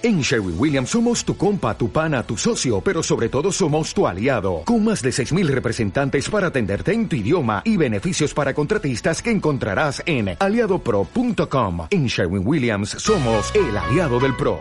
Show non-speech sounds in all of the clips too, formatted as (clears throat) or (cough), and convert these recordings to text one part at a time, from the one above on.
En Sherwin Williams somos tu compa, tu pana, tu socio, pero sobre todo somos tu aliado, con más de 6.000 representantes para atenderte en tu idioma y beneficios para contratistas que encontrarás en aliadopro.com. En Sherwin Williams somos el aliado del PRO.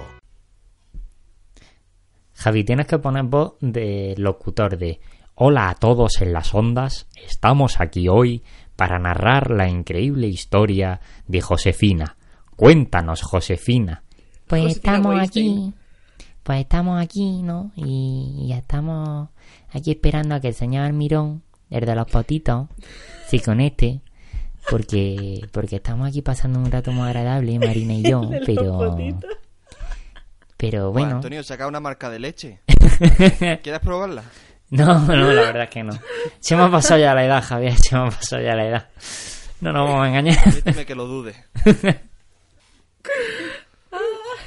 Javi, tienes que poner voz de locutor de Hola a todos en las ondas, estamos aquí hoy para narrar la increíble historia de Josefina. Cuéntanos, Josefina. Pues Josefina estamos Weinstein. aquí, pues estamos aquí, ¿no? Y, y estamos aquí esperando a que el señor Mirón, el de los potitos, se conecte. Porque, porque estamos aquí pasando un rato muy agradable, Marina y (laughs) yo, pero, pero Bueno, bueno. Antonio, saca una marca de leche. (laughs) ¿Quieres probarla? No, no, la verdad es que no. Se me ha pasado ya la edad, Javier, se me ha pasado ya la edad. No nos vamos a engañar. Permíteme que lo dude. (laughs)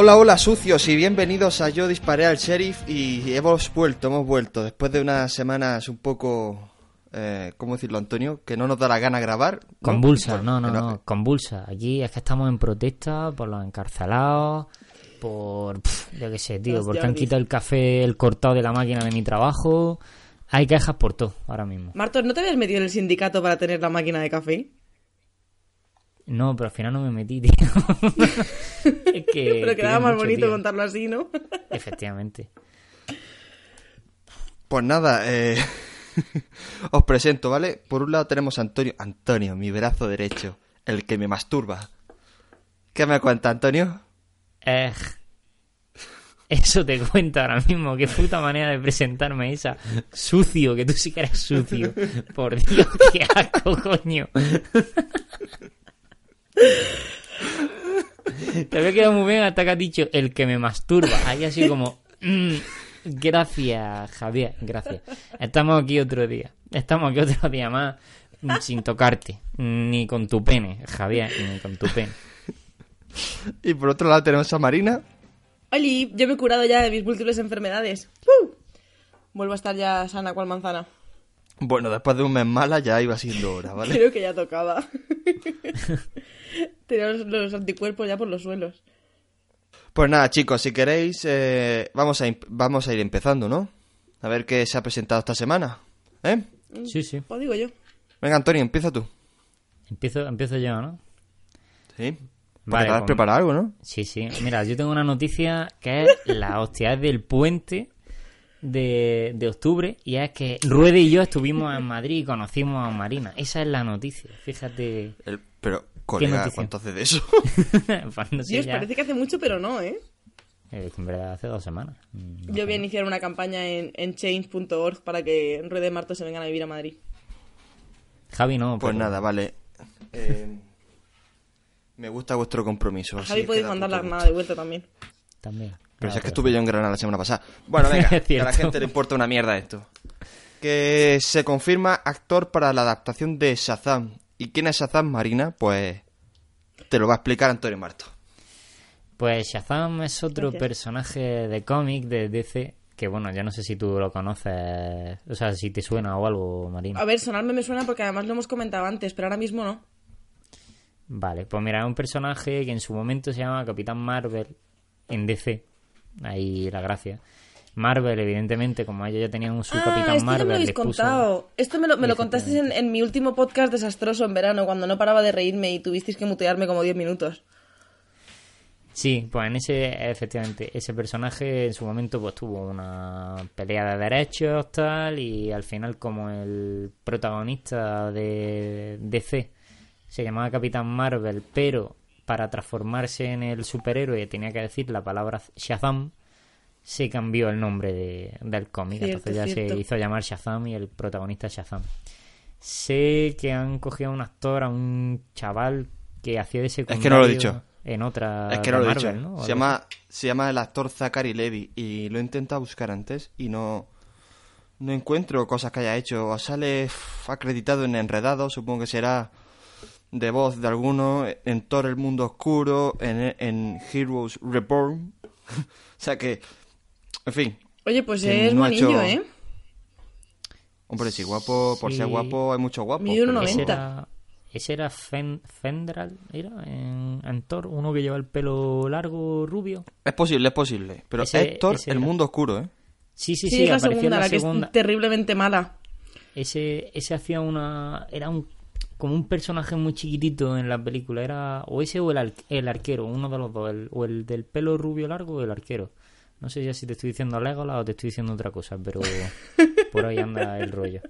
Hola, hola sucios y bienvenidos a Yo Disparé al Sheriff y hemos vuelto, hemos vuelto después de unas semanas un poco, eh, ¿cómo decirlo Antonio? Que no nos da la gana grabar. ¿no? Convulsa, Bueno, no, no, que no, convulsa. Aquí es que estamos en protesta por los encarcelados, por, pf, yo qué sé, tío, porque han quitado el café, el cortado de la máquina de mi trabajo. Hay quejas por todo ahora mismo. Martos, ¿no te habías metido en el sindicato para tener la máquina de café? No, pero al final no me metí, (laughs) tío. es que (laughs) Pero quedaba más mucho, bonito tío. contarlo así, ¿no? (laughs) Efectivamente. Pues nada, eh, os presento, ¿vale? Por un lado tenemos a Antonio, Antonio, mi brazo derecho, el que me masturba. ¿Qué me cuenta Antonio? Eh, eso te cuenta ahora mismo. Qué puta manera de presentarme esa. Sucio, que tú sí que eres sucio. Por Dios, qué asco, coño. Te había quedado muy bien hasta que has dicho el que me masturba. Ahí así como... mm, gracias, Javier, gracias. Estamos aquí otro día. Estamos aquí otro día más mm, sin tocarte. Ni con tu pene, Javier, ni con tu pene. Y por otro lado tenemos a Marina. Oli, yo me he curado ya de mis múltiples enfermedades. ¡Uh! Vuelvo a estar ya sana cual manzana. Bueno, después de un mes mala ya iba siendo hora, ¿vale? Creo que ya tocaba. (laughs) Tenía los, los anticuerpos ya por los suelos. Pues nada, chicos, si queréis, eh, vamos, a, vamos a ir empezando, ¿no? A ver qué se ha presentado esta semana. ¿Eh? Sí, sí. Pues digo yo. Venga, Antonio, empieza tú. Empiezo, empiezo yo, ¿no? ¿Sí? Vale, te has pues- preparado algo, ¿no? Sí, sí. Mira, yo tengo una noticia que es la hostia del puente de, de octubre y es que Ruede y yo estuvimos en Madrid y conocimos a Marina. Esa es la noticia, fíjate. El- pero, colega? ¿cuánto hace de eso? (laughs) Pues no sé Dios, ya. parece que hace mucho, pero no, ¿eh? Eh, en verdad hace dos semanas. Mm, Yo voy a iniciar una campaña en, en change.org para que Rueda y Martos se vengan a vivir a Madrid. Javi no. pues pero- nada, vale. Eh, me gusta vuestro compromiso. Javi podéis mandar la gusto. de vuelta también. También. Pero Ah, si es que estuve yo en Granada la semana pasada. Bueno, venga, (laughs) que a la gente le importa una mierda esto. Que se confirma actor para la adaptación de Shazam. ¿Y quién es Shazam, Marina? Pues te lo va a explicar Antonio Marto. Pues Shazam es otro Gracias. personaje de cómic de DC que, bueno, yo no sé si tú lo conoces, o sea, si te suena o algo, Marina. A ver, sonarme me suena porque además lo hemos comentado antes, pero ahora mismo no. Vale, pues mira, es un personaje que en su momento se llama Capitán Marvel en DC. Ahí la gracia. Marvel, evidentemente, como ellos ya tenían un su ah, Capitán esto ya Marvel, me lo habéis puso- contado. Esto me lo, me lo contasteis en, en mi último podcast desastroso en verano, cuando no paraba de reírme y tuvisteis que mutearme como 10 minutos. Sí, pues en ese, efectivamente, ese personaje en su momento pues tuvo una pelea de derechos, tal, y al final como el protagonista de DC se llamaba Capitán Marvel, pero para transformarse en el superhéroe tenía que decir la palabra Shazam, se cambió el nombre de- del cómic. Cierto, Entonces ya cierto. se hizo llamar Shazam y el protagonista es Shazam. Sé que han cogido a un actor, a un chaval que hacía de secundario. que no lo he dicho. en otra Es que no lo he dicho. Se llama, se llama el actor Zachary Levy y lo he intentado buscar antes y no, no encuentro cosas que haya hecho. O sale acreditado en Enredado, supongo que será de voz de alguno, en Thor el Mundo Oscuro, en, en Heroes Reborn. (laughs) o sea que, en fin, Oye, pues Que es no hecho- ¿eh? hombre, si guapo, por ser guapo, hay mucho guapo. Mide pero- 1,90. Ese era, ese era Fen- Fendral, ¿era? En, en Thor, uno que lleva el pelo largo, rubio. Es posible, es posible. Pero Ese- es Thor ese el era. Mundo Oscuro, ¿eh? Sí, sí, Sí, sí, es la apareció segunda, en la, la que segunda. es terriblemente mala. Ese, ese hacía una... Era un como un personaje muy chiquitito en la película. Era o ese o el, ar- el arquero, uno de los dos. el- o el del pelo rubio largo o el arquero. No sé ya si te estoy diciendo Legolas o te estoy diciendo otra cosa, pero (laughs) por ahí anda el rollo.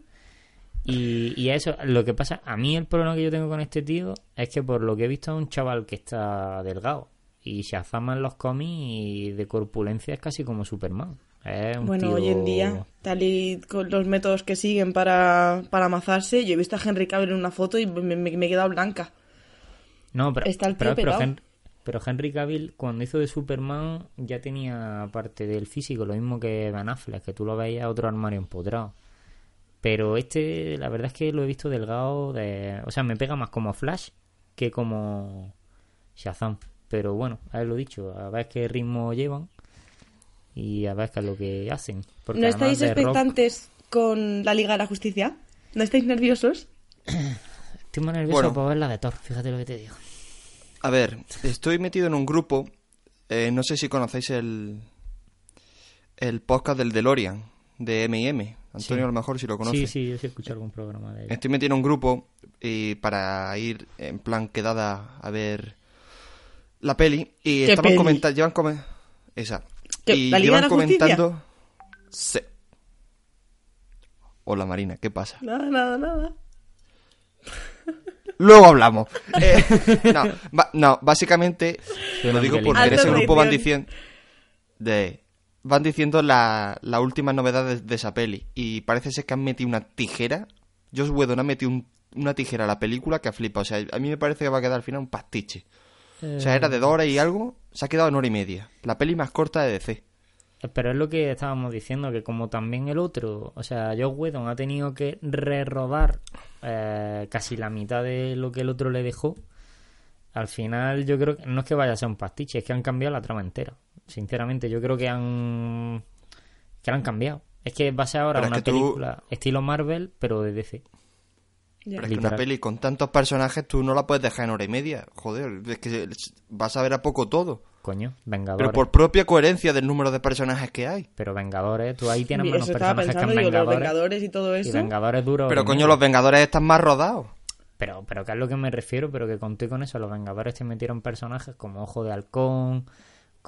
Y, y a eso, lo que pasa, a mí el problema que yo tengo con este tío es que por lo que he visto es un chaval que está delgado. Y se azama en los cómics y de corpulencia es casi como Superman. Un Bueno, tío- hoy en día, tal y con los métodos que siguen para, para amazarse, yo he visto a Henry Cavill en una foto y me, me- me he quedado blanca. No, pero, Está el pero, pero, petao. Hen- pero Henry Cavill, cuando hizo de Superman, ya tenía parte del físico, lo mismo que Ben Affleck, que tú lo veías otro armario empotrado. Pero este, la verdad es que lo he visto delgado, de, o sea, me pega más como Flash que como Shazam. Pero bueno, a ver lo dicho, a ver qué ritmo llevan y a ver qué es lo que hacen. Porque ¿No estáis rock- expectantes con la Liga de la Justicia? ¿No estáis nerviosos? (clears throat) Estoy más nervioso Bueno. por ver la de Thor, fíjate lo que te digo. A ver, estoy metido en un grupo. eh, no sé si conocéis el, el podcast del DeLorean de M&M. Antonio, Sí. a lo mejor si lo conoce. Sí, sí, yo sí he escuchado algún programa de él. Estoy metido en un grupo y para ir en plan quedada a ver la peli. Y ¿Qué estaban peli? comentando. Llevan Esa. ¿Qué, Y la Liga de llevan la comentando. Sí. Hola Marina, ¿qué pasa? Nada, nada, nada. Luego hablamos. (laughs) Eh, no, no, básicamente lo Suena digo Miguelín. porque en ese grupo van diciendo de van diciendo la, la última novedad de, de esa peli y parece ser que han metido una tijera. Joss Whedon ha metido un- una tijera a la película que flipa. O sea, a mí me parece que va a quedar al final un pastiche. O sea, era de dos horas y algo, se ha quedado en hora y media. La peli más corta de DC. Pero es lo que estábamos diciendo, que como también el otro, o sea, Joss Whedon ha tenido que re-rodar eh, casi la mitad de lo que el otro le dejó, al final yo creo que no es que vaya a ser un pastiche, es que han cambiado la trama entera. Sinceramente, yo creo que han que la han cambiado. Es que va a ser ahora Pero es una tú- película estilo Marvel, pero de DC. Pero es que una peli con tantos personajes tú no la puedes dejar en hora y media. Joder, es que vas a ver a poco todo. Coño, Vengadores. Pero por propia coherencia del número de personajes que hay. Pero Vengadores, tú ahí tienes menos personajes pensando, que en digo, los Vengadores. Y todo y eso. Vengadores duros. Pero coño, los Vengadores están más rodados. Pero, pero que es lo que me refiero, pero que conté con eso. Los Vengadores te metieron personajes como Ojo de Halcón,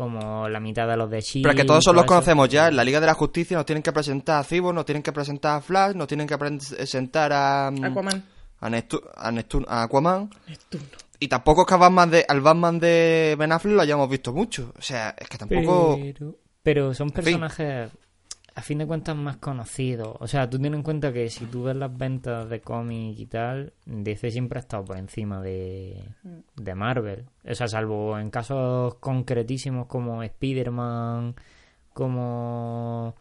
como la mitad de los de Shield. Pero es que todos esos los conocemos ya. En la Liga de la Justicia nos tienen que presentar a Cyborg, nos tienen que presentar a Flash, nos tienen que presentar a... mm, Aquaman. A, Neptu- a, Neptun- a Aquaman. Neptuno. Y tampoco es que a Batman de, al Batman de Ben Affleck lo hayamos visto mucho. O sea, es que tampoco... Pero, pero son En fin. A fin de cuentas, más conocidos. O sea, tú ten en cuenta que si tú ves las ventas de cómic y tal, DC siempre ha estado por encima de, de Marvel. O sea, salvo en casos concretísimos como Spider-Man, como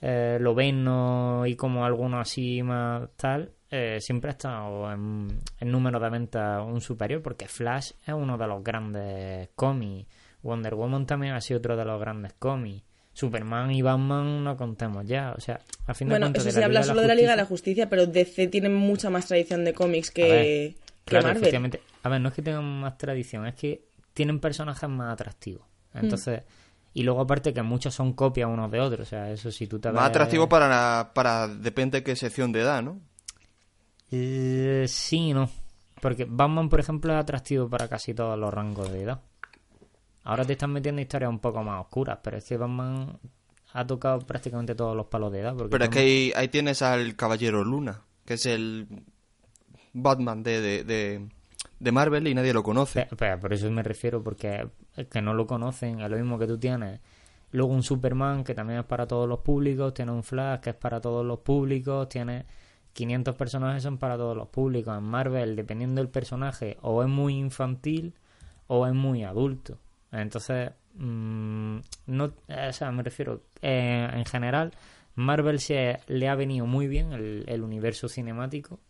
eh, Loveno y como alguno así más tal, eh, siempre ha estado en, en número de ventas un superior porque Flash es uno de los grandes cómics. Wonder Woman también ha sido otro de los grandes cómics. Superman y Batman no contemos ya. O sea, a fin de Bueno, cuentas. eso se la habla solo de la Liga de la Justicia- pero DC tiene mucha más tradición de cómics A que, ver, que Claro, Marvel. efectivamente. A ver, no es que tengan más tradición, es que tienen personajes más atractivos. Hmm. Entonces, y luego aparte que muchos son copias unos de otros. O sea, eso si tú te Más ves- atractivo para, para... Depende de qué sección de edad, ¿no? Eh, sí no. Porque Batman, por ejemplo, es atractivo para casi todos los rangos de edad. Ahora te están metiendo historias un poco más oscuras, pero es que Batman ha tocado prácticamente todos los palos de edad. Porque Pero es que ahí, ahí tienes al Caballero Luna, que es el Batman de, de, de, de Marvel y nadie lo conoce. Pe- pe- por eso me refiero, porque es que no lo conocen, es lo mismo que tú tienes. Luego un Superman que también es para todos los públicos, tiene un Flash que es para todos los públicos, tiene 500 personajes son para todos los públicos. En Marvel, dependiendo del personaje, o es muy infantil o es muy adulto. Entonces, mm, no, o sea, me refiero, eh, en general, Marvel se le ha venido muy bien el, el universo cinemático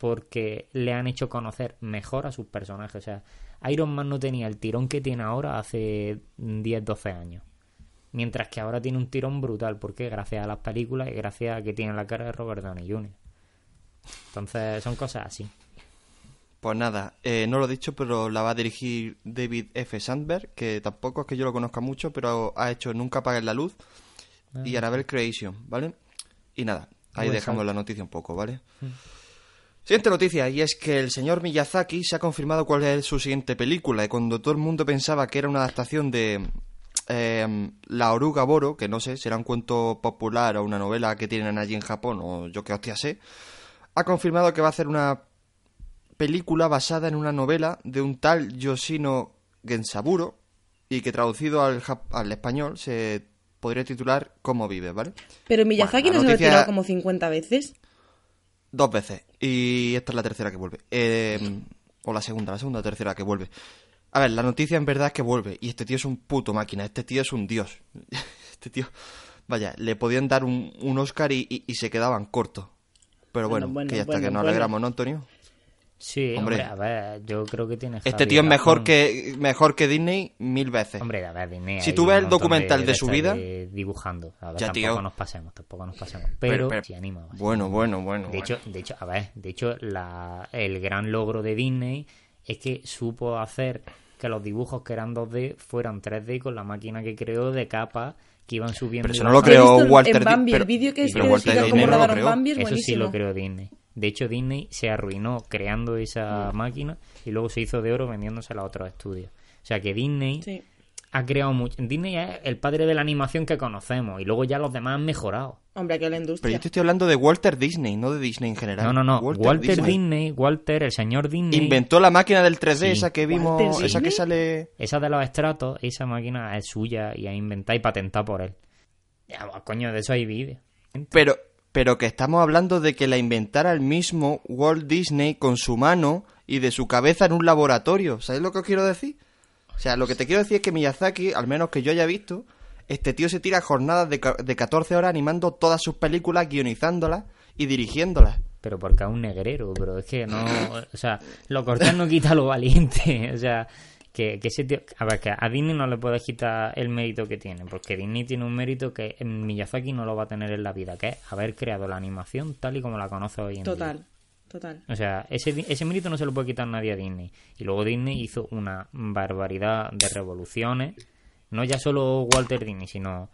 porque le han hecho conocer mejor a sus personajes. O sea, Iron Man no tenía el tirón que tiene ahora hace 10, 12 años. Mientras que ahora tiene un tirón brutal, porque gracias a las películas y gracias a que tiene la cara de Robert Downey Jr. Entonces, son cosas así. Pues nada, eh, no lo he dicho, pero la va a dirigir David F. Sandberg, que tampoco es que yo lo conozca mucho, pero ha hecho Nunca apaguen la luz y Annabelle Creation, ¿vale? Y nada, ahí dejamos la noticia un poco, ¿vale? Siguiente noticia, y es que el señor Miyazaki se ha confirmado cuál es su siguiente película, y cuando todo el mundo pensaba que era una adaptación de eh, La oruga Boro, que no sé, será un cuento popular o una novela que tienen allí en Japón, o yo que hostia sé, ha confirmado que va a hacer una película basada en una novela de un tal Yoshino Gensaburo, y que traducido al, español se podría titular Cómo vive, ¿vale? Pero Miyazaki Bueno, no se lo ha tirado como 50 veces. Dos veces. Y esta es la tercera que vuelve. Eh, o la segunda, la segunda o tercera que vuelve. A ver, la noticia en verdad es que vuelve. Y este tío es un puto máquina. Este tío es un dios. (laughs) Este tío... Vaya, le podían dar un, un Oscar y, y- y se quedaban cortos. Pero bueno, Bueno, bueno, que ya está, bueno, que nos alegramos, ¿no, Antonio? Sí, Hombre. hombre, a ver, yo creo que tiene Este tío es mejor que, mejor que Disney mil veces. Hombre, a ver, Disney, Si tú ves el documental de su estas vida- de dibujando. A ver, Ya, tampoco tío. nos pasemos, tampoco nos pasemos. Pero, pero- sí anima. Bueno, bueno, bueno. De bueno. hecho, de hecho, a ver, de hecho, la, el gran logro de Disney es que supo hacer que los dibujos que eran 2D fueran 3D con la máquina que creó de capas que iban subiendo. Pero eso no lo creó Walter en Bambi, Di- el pero- vídeo que pero es que Walter Disney no lo creó. Bambi es Eso sí lo creó Disney. De hecho, Disney se arruinó creando esa máquina y luego se hizo de oro vendiéndosela a otros estudios. O sea que Disney Sí. ha creado mucho. Disney es el padre de la animación que conocemos y luego ya los demás han mejorado. Hombre, aquí a la Pero industria. yo te estoy hablando de Walter Disney, no de Disney en general. No, no, no. Walter, Disney. Walter, el señor Disney. Inventó la máquina del 3D, Sí. esa que vimos, ¿Walter esa que sale... Esa de los estratos, esa máquina es suya y ha inventado y patentado por él. Ya, pues, coño, de eso hay vídeo. Pero, pero que estamos hablando de que la inventara el mismo Walt Disney con su mano y de su cabeza en un laboratorio. ¿Sabes lo que os quiero decir? O sea, lo que te quiero decir es que Miyazaki, al menos que yo haya visto, este tío se tira jornadas de, de 14 horas animando todas sus películas, guionizándolas y dirigiéndolas. Pero porque es un negrero, pero es que no. O sea, lo cortés no quita lo valiente. (laughs) O sea, que, que ese tío. A ver, que a Disney no le puedes quitar el mérito que tiene, porque Disney tiene un mérito que Miyazaki no lo va a tener en la vida, que es haber creado la animación tal y como la conoce hoy en día. Total, total. O sea, ese, ese mérito no se lo puede quitar nadie a Disney. Y luego Disney hizo una barbaridad de revoluciones. No ya solo Walter Disney, sino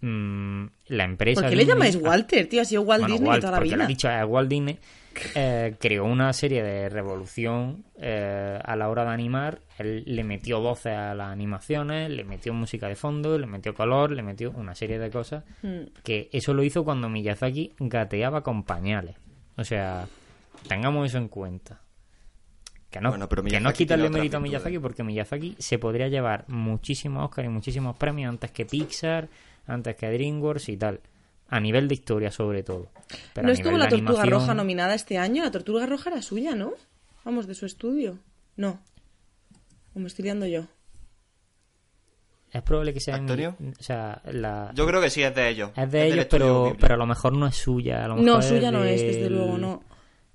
mm, la empresa. ¿Por qué le Disney- llamáis Walter, tío? Ha sido Walt Bueno, Disney Walt, toda la lo vida. ha dicho eh, Walt Disney. (laughs) eh, creó una serie de revolución eh, a la hora de animar. Él le metió voces a las animaciones, le metió música de fondo, le metió color, le metió una serie de cosas. Mm. Que eso lo hizo cuando Miyazaki gateaba con pañales. O sea, tengamos eso en cuenta. Que no, Bueno, pero que no quitarle mérito a Miyazaki porque Miyazaki se podría llevar muchísimos Oscars y muchísimos premios antes que Pixar, antes que DreamWorks y tal. A nivel de historia, sobre todo. Pero ¿No estuvo la Tortuga animación- Roja nominada este año? La Tortuga Roja era suya, ¿no? Vamos, de su estudio. No. O me estoy liando yo. Es probable que sea. ¿Antonio? O sea, la... Yo creo que sí, es de ellos. es de ellos, pero, pero a lo mejor no es suya. A lo mejor No, suya no es, desde luego, no.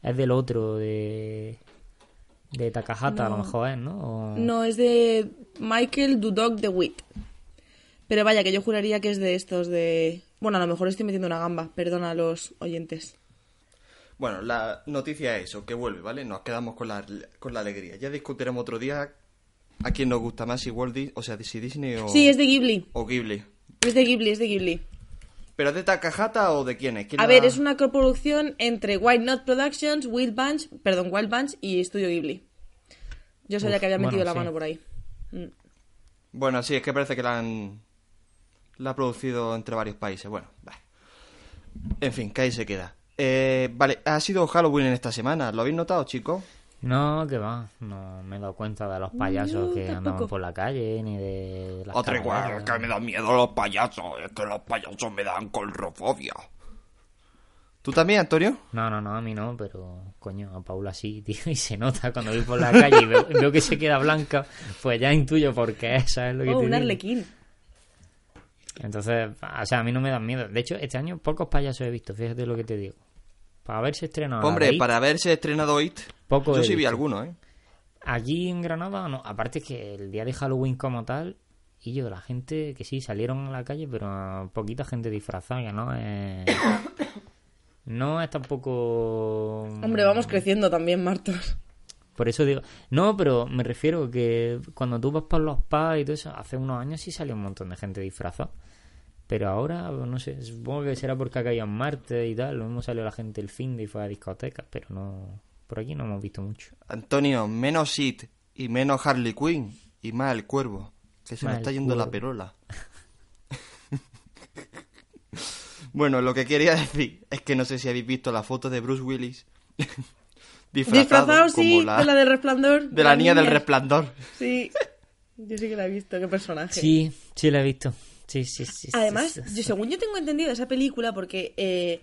Es del otro, de. De Takahata, a lo mejor es, ¿no? O- No, es de Michael Dudok de Witt. Pero vaya, que yo juraría que es de estos de... Bueno, a lo mejor estoy metiendo una gamba. Perdona a los oyentes. Bueno, la noticia es eso, que vuelve, ¿vale? Nos quedamos con la, con la alegría. Ya discutiremos otro día a quién nos gusta más, si Walt Disney, o sea, si Disney o, Sí, es de Ghibli. o Ghibli. Es de Ghibli, es de Ghibli. ¿Pero es de Takahata o de quién es? ¿Quién A la- ver, es una coproducción entre Wild Not Productions, Wild Bunch, perdón, Wild Bunch y Estudio Ghibli. Yo sabía Uf, que había metido bueno, la sí. mano por ahí. Mm. Bueno, sí, es que parece que la han... La ha producido entre varios países. Bueno. En fin, que ahí se queda. Eh, vale, ha sido Halloween en esta semana. ¿Lo habéis notado, chicos? No, que va. No me he dado cuenta de los payasos No, que tampoco. andaban por la calle, ni de las Otra igual, que me dan miedo los payasos. Es que los payasos me dan colrofobia. ¿Tú también, Antonio? No, no, no, a mí no, pero coño, a Paula sí, (laughs) tío, y se nota cuando voy por la calle y veo, veo que se queda blanca, pues ya intuyo por qué, ¿sabes lo que Oh, te un digo? arlequín. Entonces, o sea, a mí no me dan miedo. De hecho, este año pocos payasos he visto, fíjate lo que te digo. Para haberse estrenado Hombre, It, para haberse estrenado It, poco yo sí vi alguno, ¿eh? Aquí en Granada, no. Aparte es que el día de Halloween como tal, y yo, la gente que sí salieron a la calle, pero poquita gente disfrazada, no es. (coughs) No es tampoco. Hombre, vamos creciendo también, Martos. Por eso digo. No, pero me refiero que cuando tú vas por los pubs y todo eso, hace unos años sí salió un montón de gente disfrazada. Pero ahora, no sé, supongo que será porque ha caído en Marte y tal. Lo mismo salió la gente el fin de y fue a discotecas, pero no. Por aquí no hemos visto mucho. Antonio, menos It y menos Harley Quinn y más el cuervo. Que se me está yendo la perola. (laughs) bueno, lo que quería decir es que no sé si habéis visto la foto de Bruce Willis (laughs) disfrazado, Disfrazado, sí, como la, de la del resplandor. de la niña del resplandor. Sí. Yo sí que la he visto, qué personaje. Sí, sí la he visto. Sí, sí, sí. sí, Además, sí, sí. yo, según yo tengo entendido esa película, porque eh,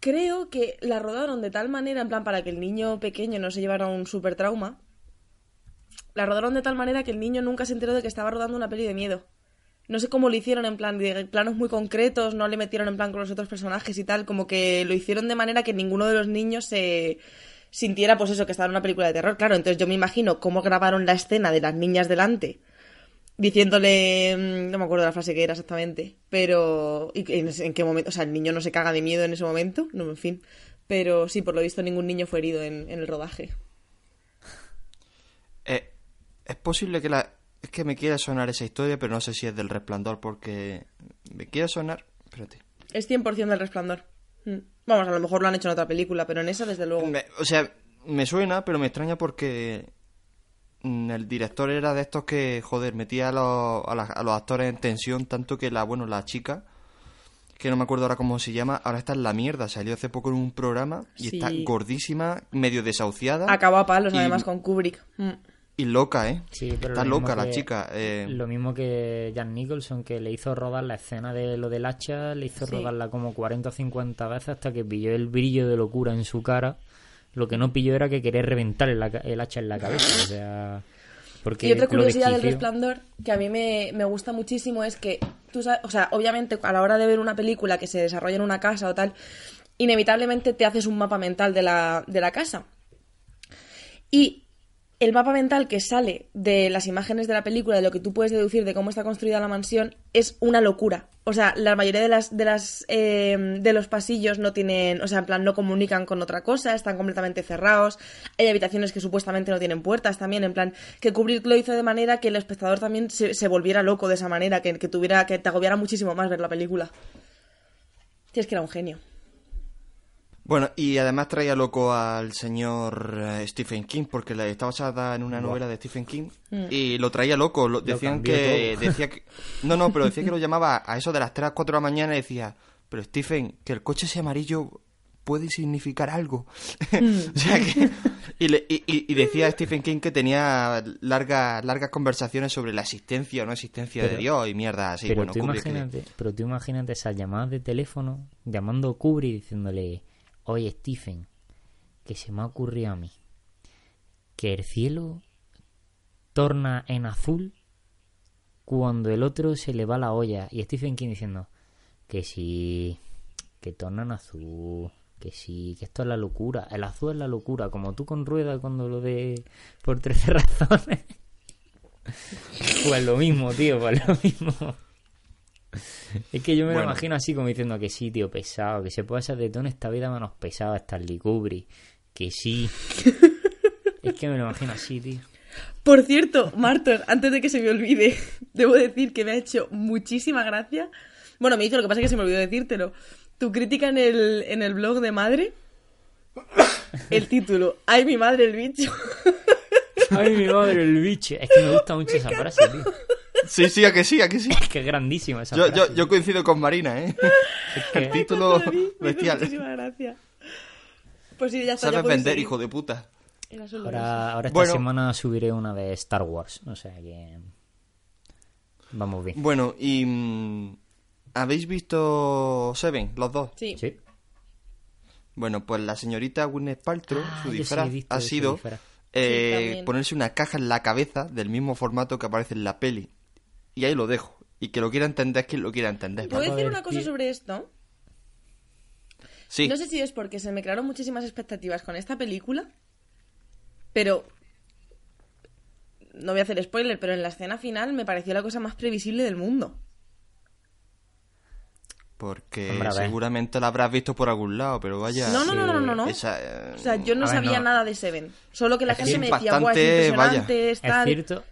creo que la rodaron de tal manera, en plan, para que el niño pequeño no se llevara un super trauma. La rodaron de tal manera que el niño nunca se enteró de que estaba rodando una peli de miedo. No sé cómo lo hicieron en plan de planos muy concretos, no le metieron en plan con los otros personajes y tal, como que lo hicieron de manera que ninguno de los niños se sintiera pues eso, que estaba en una película de terror. Claro, entonces yo me imagino cómo grabaron la escena de las niñas delante diciéndole, mm, no me acuerdo la frase que era exactamente, pero ¿y en, en qué momento? O sea, el niño no se caga de miedo en ese momento, no, en fin. Pero sí, por lo visto ningún niño fue herido en, en el rodaje. Eh, es posible que la... Es que me quiera sonar esa historia, pero no sé si es del resplandor, porque me quiere sonar... Espérate. Es 100% del resplandor. Mm. Vamos, a lo mejor lo han hecho en otra película, pero en esa desde luego. Me- o sea, me suena, pero me extraña porque mm, el director era de estos que, joder, metía a los, a, los actores en tensión, tanto que la, bueno, la chica, que no me acuerdo ahora cómo se llama, ahora está en la mierda, salió hace poco en un programa y Sí. está gordísima, medio desahuciada. Acabó a palos, y- además, con Kubrick. Mm. Y loca, ¿eh? Sí, pero está lo mismo loca la que- chica. eh, Lo mismo que Jan Nicholson, que le hizo rodar la escena de lo del hacha, le hizo Sí. rodarla como 40 o 50 veces hasta que pilló el brillo de locura en su cara. Lo que no pilló era que quería reventar el, el hacha en la cabeza. O sea, porque Y otra curiosidad del resplandor que a mí me, me gusta muchísimo es que, tú sabes, o sea, obviamente a la hora de ver una película que se desarrolla en una casa o tal, inevitablemente te haces un mapa mental de la, de la casa. Y el mapa mental que sale de las imágenes de la película, de lo que tú puedes deducir de cómo está construida la mansión, es una locura. O sea, la mayoría de las de las eh, de los pasillos no tienen, o sea, en plan no comunican con otra cosa, están completamente cerrados. Hay habitaciones que supuestamente no tienen puertas también, en plan que Kubrick lo hizo de manera que el espectador también se, volviera loco de esa manera, que, tuviera que te agobiara muchísimo más ver la película. Sí, es que era un genio. Bueno, y además traía loco al señor eh, Stephen King, porque le está basada en una novela de Stephen King, y lo traía loco. Lo, decían que, todo. (laughs) decía que... No, no, pero decía que lo llamaba a eso de las 3 4 de la mañana y decía, pero Stephen, que el coche sea amarillo puede significar algo. (laughs) o sea que... Y, le- y- y- y decía Stephen King que tenía largas largas conversaciones sobre la existencia o no existencia de Dios y mierda así. pero, bueno, tú imagínate, pero tú imagínate esas llamadas de teléfono llamando a Kubrick diciéndole, oye Stephen, que se me ha ocurrido a mí, que el cielo torna en azul cuando el otro se le va la olla. Y Stephen King diciendo, que sí, que torna en azul, que sí, que esto es la locura. El azul es la locura, como tú con rueda cuando lo de por 13 (laughs) razones. (laughs) Pues lo mismo, tío, pues lo mismo. (laughs) Es que yo me lo imagino así como diciendo que sí, tío, pesado, que se puede hacer de todo en esta vida menos pesado Stanley Kubrick, que sí. (laughs) es que me lo imagino así, tío. Por cierto, Martos, antes de que se me olvide, (laughs) debo decir que me ha hecho muchísima gracia. Bueno, me hizo, lo que pasa es que se me olvidó decírtelo. Tu crítica en el, en el blog de madre, el título, ¡Ay, mi madre, el bicho! Ay, mi madre, el bicho. Es que me gusta mucho esa frase, tío. Sí, sí, a que sí, a que sí. Es que es grandísima esa Yo, frase. yo, yo coincido con Marina, ¿eh? Es que- El título vi, bestial. muchísima gracia. Pues sí, ya está. Sabes vender, seguir. hijo de puta. Ahora, ahora esta Bueno. semana subiré una de Star Wars, o sea que... Vamos bien. Bueno, y... mm, ¿Habéis visto Seven, los dos? Sí. Sí. Bueno, pues la señorita Gwyneth Paltrow, Ah, su he disfraz, ha sido disfraz. Eh, Sí, ponerse una caja en la cabeza del mismo formato que aparece en la peli. Y ahí lo dejo. Y que lo quiera entender quien lo quiera entender. ¿Puedo decir una cosa sobre esto? Sí, No sé si es porque se me crearon muchísimas expectativas con esta película, pero no voy a hacer spoiler, pero en la escena final me pareció la cosa más previsible del mundo. Porque Hombre, seguramente la habrás visto por algún lado, pero vaya... No, no, no, no, no, no. esa, eh, O sea, yo no ver, sabía no. nada de Seven. Solo que la Es gente me decía, guau, es impresionante, es Es tal". cierto,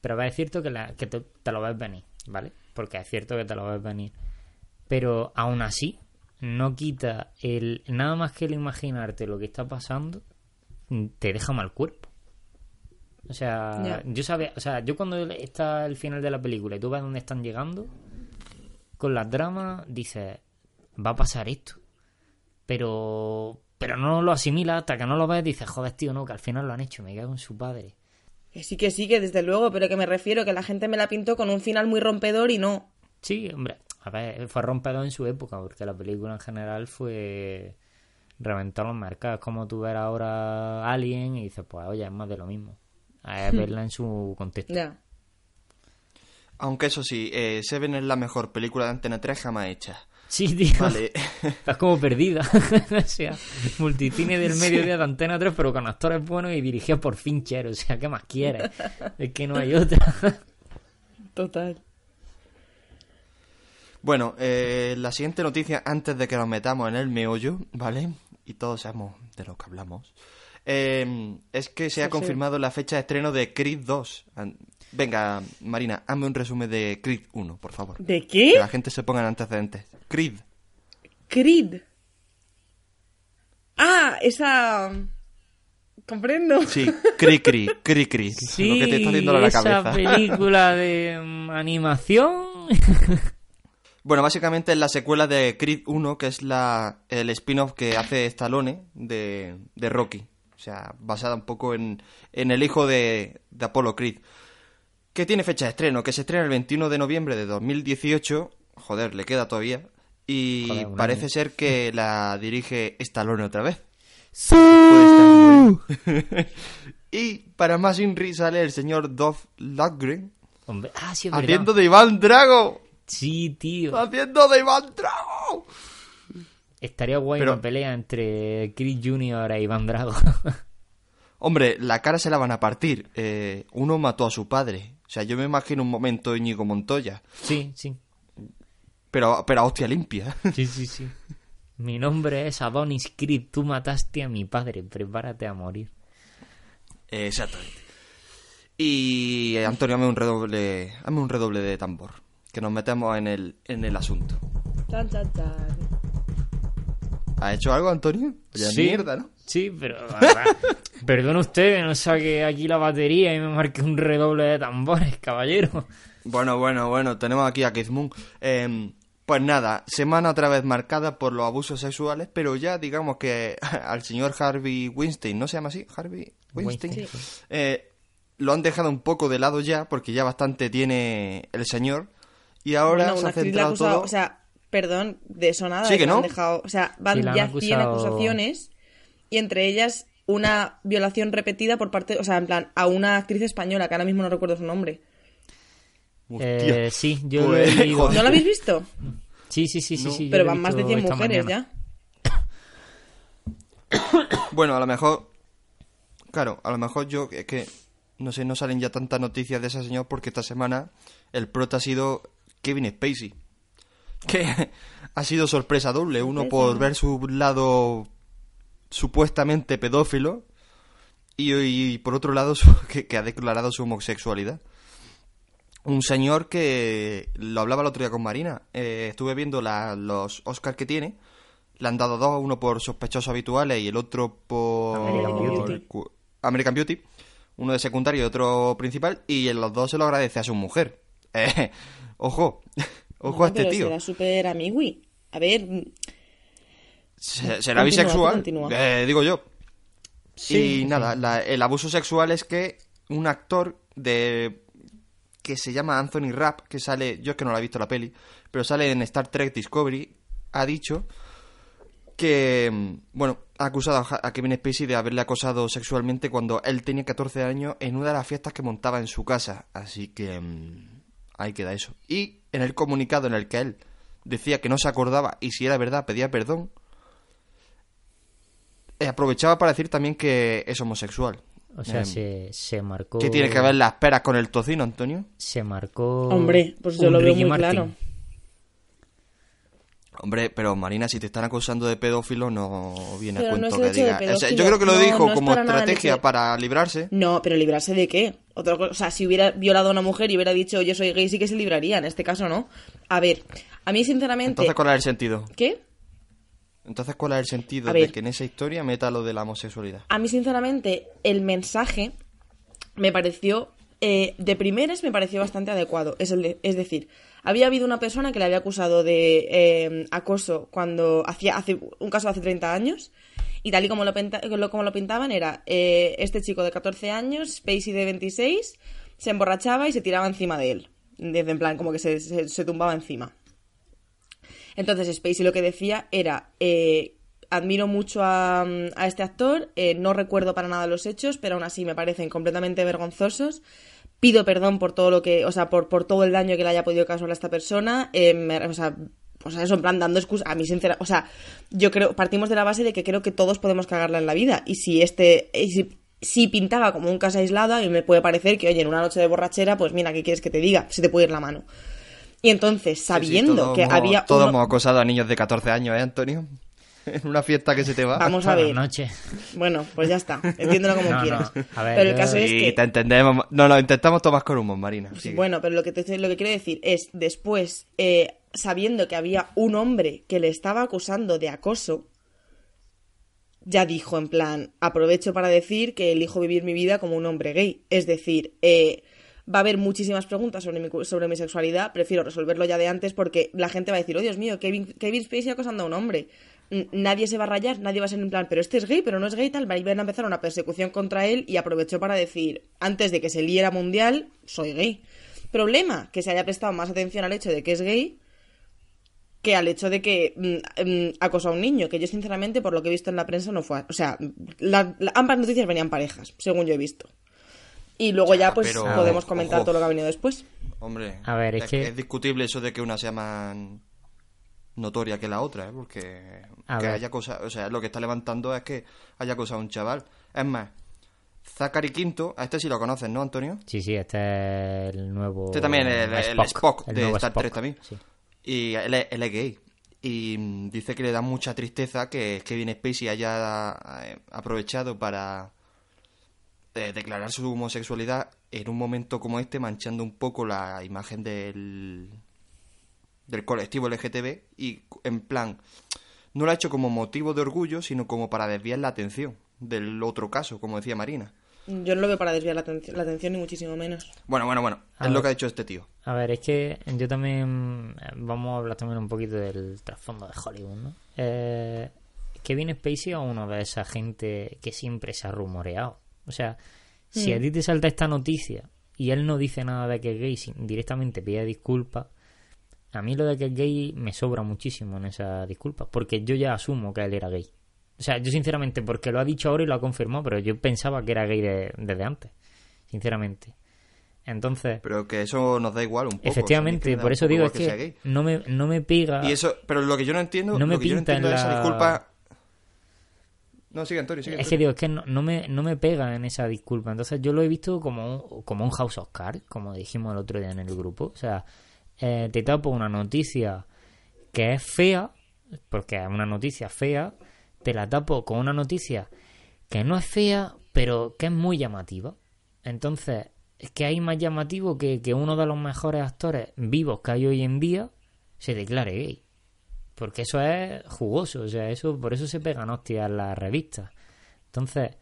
pero es cierto que, la, que te, te lo ves venir, ¿vale? Porque es cierto que te lo ves venir. Pero aún así, no quita el nada más que el imaginarte lo que está pasando, te deja mal cuerpo. O sea, yo sabía, o sea, yo cuando está el final de la película y tú ves dónde están llegando, con las dramas dices, va a pasar esto. Pero pero no lo asimila hasta que no lo ves dices, joder, tío, no, que al final lo han hecho, me cago en su padre. Que sí, que sí, que desde luego, pero que me refiero que la gente me la pintó con un final muy rompedor y no. Sí, hombre, a ver, fue rompedor en su época, porque la película en general fue reventó los mercados. Como tú ver ahora Alien y dices, pues oye, es más de lo mismo. Es (laughs) verla en su contexto. Ya. Aunque eso sí, eh, Seven es la mejor película de Antena 3 jamás hecha. Sí, tío. Vale. (laughs) Estás como perdida. (laughs) o sea, multicine del mediodía de Antena 3, pero con actores buenos y dirigida por Fincher. O sea, ¿qué más quieres? Es que no hay otra. (laughs) Total. Bueno, eh, la siguiente noticia, antes de que nos metamos en el meollo, ¿vale? Y todos sabemos de lo que hablamos. eh, es que se ha Sí, sí. confirmado la fecha de estreno de Creed 2. Venga, Marina, hazme un resumen de Creed 1, por favor. ¿De Que qué? la gente se ponga en antecedentes. Creed. Creed. Ah, esa... Comprendo. Sí, Cri Cri, Cri Cri. Sí, lo que te está haciendo la esa cabeza. (laughs) película de mm, animación. (laughs) Bueno, básicamente es la secuela de Creed 1, que es la, el spin-off que hace Stallone de, de Rocky. O sea, basada un poco en, en el hijo de, de Apollo Creed. Que tiene fecha de estreno, que se estrena el 21 de noviembre de 2018. Joder, le queda todavía. Y Joder, parece año. ser que (laughs) la dirige Stallone otra vez. Bien. (laughs) y para más Inri sale el señor Dolph Lundgren Hombre, ah, sí, haciendo de Iván Drago. Sí, tío. Haciendo de Iván Drago. Estaría guay Pero- una pelea entre Chris Jr. e Iván Drago. (laughs) Hombre, la cara se la van a partir. Eh, uno mató a su padre. O sea, yo me imagino un momento Íñigo Montoya. sí, sí. Pero, pero a hostia limpia. (laughs) Sí, sí, sí. Mi nombre es Adonis Creed. Tú mataste a mi padre. Prepárate a morir. Exactamente. Y eh, Antonio, hazme un redoble, hazme un redoble de tambor. Que nos metemos en el, en el asunto. Tan, tan, tan. ¿Ha hecho algo, Antonio? Sí. mierda, ¿no? Sí, pero... (laughs) Perdone usted que no saque aquí la batería y me marque un redoble de tambores, caballero. Bueno, bueno, bueno, tenemos aquí a Keith Moon. Eh, pues nada, semana otra vez marcada por los abusos sexuales, pero ya digamos que (laughs) al señor Harvey Weinstein, ¿no se llama así? Harvey Weinstein. Weinstein, Eh, lo han dejado un poco de lado ya, porque ya bastante tiene el señor. Y ahora Bueno, se ha centrado acusado, todo... o sea, perdón, de eso nada. Sí, que no. han dejado, o sea, van Sí, ya 100 acusado- acusaciones y entre ellas una violación repetida por parte, o sea, en plan, a una actriz española, que ahora mismo no recuerdo su nombre. Hostia. Eh, sí, yo Pues, he. ¿No lo habéis visto? Sí, sí, sí, sí. sí Pero van más de visto 100 esta mujeres mañana. ya. (coughs) Bueno, a lo mejor... Claro, a lo mejor yo... Es que, no sé, no salen ya tantas noticias de ese señor porque esta semana el prota ha sido Kevin Spacey. Que (laughs) ha sido sorpresa doble. Uno por ver su lado supuestamente pedófilo y, y por otro lado su- (laughs) que, que ha declarado su homosexualidad. Un señor que lo hablaba el otro día con Marina. eh, estuve viendo la- los Oscars que tiene. Le han dado dos, uno por sospechosos habituales y el otro por American Beauty. cu- American Beauty. Uno de secundario y otro principal. Y en los dos se lo agradece a su mujer. (laughs) Eh, ojo, (laughs) ojo a este pero tío. Será súper amigui. A ver, ¿Será Continúa, bisexual? continúa. Eh, digo yo. Sí, y nada, la- el abuso sexual es que un actor de que se llama Anthony Rapp, que sale, yo es que no la he visto la peli, pero sale en Star Trek Discovery, ha dicho que, bueno, ha acusado a Kevin Spacey de haberle acosado sexualmente cuando él tenía 14 años en una de las fiestas que montaba en su casa. Así que mm, ahí queda eso. Y en el comunicado en el que él decía que no se acordaba y si era verdad pedía perdón, aprovechaba para decir también que es homosexual. O sea, Em, se, se marcó. ¿Qué tiene que ver las peras con el tocino, Antonio? Se marcó. Hombre, pues yo lo veo muy Martin. claro. Hombre, pero Marina, si te están acusando de pedófilo, no viene Pero a no cuento que diga. O sea, pedófilo. yo creo que lo No, dijo no es como para estrategia para librarse. No, pero librarse de qué? Otra cosa, o sea, si hubiera violado a una mujer y hubiera dicho yo soy gay, sí que se libraría. En este caso, no. A ver, a mí sinceramente. Entonces, ¿cuál es el sentido? ¿Qué? Entonces, ¿cuál es el sentido de que en esa historia meta lo de la homosexualidad? A mí, sinceramente, el mensaje me pareció. eh, de primeras me pareció bastante adecuado. Es, el de- es decir, había habido una persona que le había acusado de eh, acoso cuando hacía hace un caso hace 30 años. Y tal y como lo, pinta- lo- como lo pintaban era eh, este chico de 14 años, Spacey de 26, se emborrachaba y se tiraba encima de él. Desde en plan, como que se, se- se tumbaba encima. Entonces Spacey lo que decía era, eh, admiro mucho a, a este actor, eh, no recuerdo para nada los hechos, pero aún así me parecen completamente vergonzosos. Pido perdón por todo lo que, o sea, por, por todo el daño que le haya podido causar a esta persona. eh, me- o sea, o sea, eso en plan dando excusas. A mí, sincera, o sea, yo creo, partimos de la base de que creo que todos podemos cagarla en la vida. Y si este, si, si pintaba como un caso aislado, a mí me puede parecer que, oye, en una noche de borrachera, pues mira, ¿qué quieres que te diga? Se te puede ir la mano. Y entonces, Sí, sí, sabiendo que hemos- había Todos uno- hemos acosado a niños de 14 años, ¿eh, Antonio? (laughs) En una fiesta que se te va. Vamos a ver. noches. Bueno, pues ya está. Entiéndelo como No, no, quieras. a ver, pero el yo- caso es Sí, que. te entendemos. No, no, intentamos tomar con humor, Marina. Sí, Sigue. Bueno, pero lo que, te, estoy- lo que quiero decir es, después, eh, sabiendo que había un hombre que le estaba acusando de acoso, ya dijo en plan, aprovecho para decir que elijo vivir mi vida como un hombre gay. Es decir, eh, va a haber muchísimas preguntas sobre mi, sobre mi sexualidad, prefiero resolverlo ya de antes porque la gente va a decir, oh Dios mío, Kevin, Kevin Spacey acosando a un hombre. Nadie se va a rayar, nadie va a ser en plan, pero este es gay, pero no es gay, tal. Van a empezar una persecución contra él y aprovechó para decir, antes de que se liera mundial, soy gay. Problema, que se haya prestado más atención al hecho de que es gay que al hecho de que mm, mm, acosó a un niño, que yo sinceramente, por lo que he visto en la prensa, no fue... O sea, la- ambas noticias venían parejas, según yo he visto. Y luego ya, Ya, pues, pero, podemos comentar ojo. todo lo que ha venido después. Hombre, A ver, es que- es discutible eso de que una sea más notoria que la otra, ¿eh? Porque A que ver. haya cosa, o sea, lo que está levantando es que haya acosado a un chaval. Es más, Zachary Quinto, a este sí lo conoces, ¿no, Antonio? Sí, sí, este es el nuevo. Este también, el, el Spock, el de Star Spock, Trek también. sí. Y él es, él es gay. Y mm, dice que le da mucha tristeza que Kevin Spacey haya eh, aprovechado para eh, declarar su homosexualidad en un momento como este, manchando un poco la imagen del, del colectivo LGTB. Y en plan, no lo ha hecho como motivo de orgullo, sino como para desviar la atención del otro caso, como decía Marina. Yo no lo veo para desviar la, atención, la atención ni muchísimo menos. Bueno, bueno, bueno, A es lo que ha hecho este tío. A ver, es que yo también. eh, Vamos a hablar también un poquito del trasfondo de Hollywood, ¿no? Eh, Kevin Spacey es uno de esa gente que siempre se ha rumoreado. O sea, si a ti te salta esta noticia y él no dice nada de que es gay, directamente pide disculpas, a mí lo de que es gay me sobra muchísimo en esa disculpa, porque yo ya asumo que él era gay. O sea, yo sinceramente, porque lo ha dicho ahora y lo ha confirmado, pero yo pensaba que era gay de- desde antes, sinceramente. Entonces, Pero que eso nos da igual un poco. o sea, efectivamente, por eso digo, es sea que gay. no me, no me pega... Y eso, pero lo que yo no entiendo, No me lo que yo no pinta en entiendo de esa la- disculpa. No, sigue Antonio, sigue Es que digo, es que no, no me, no me pega en esa disculpa. Entonces yo lo he visto como, un- como un House of Cards, como dijimos el otro día en el grupo. O sea, eh, te tapo una noticia que es fea, porque es una noticia fea, te la tapo con una noticia que no es fea, pero que es muy llamativa. Entonces, es que hay más llamativo que, que uno de los mejores actores vivos que hay hoy en día se declare gay. Porque eso es jugoso, o sea, eso por eso se pegan hostias las revistas. Entonces,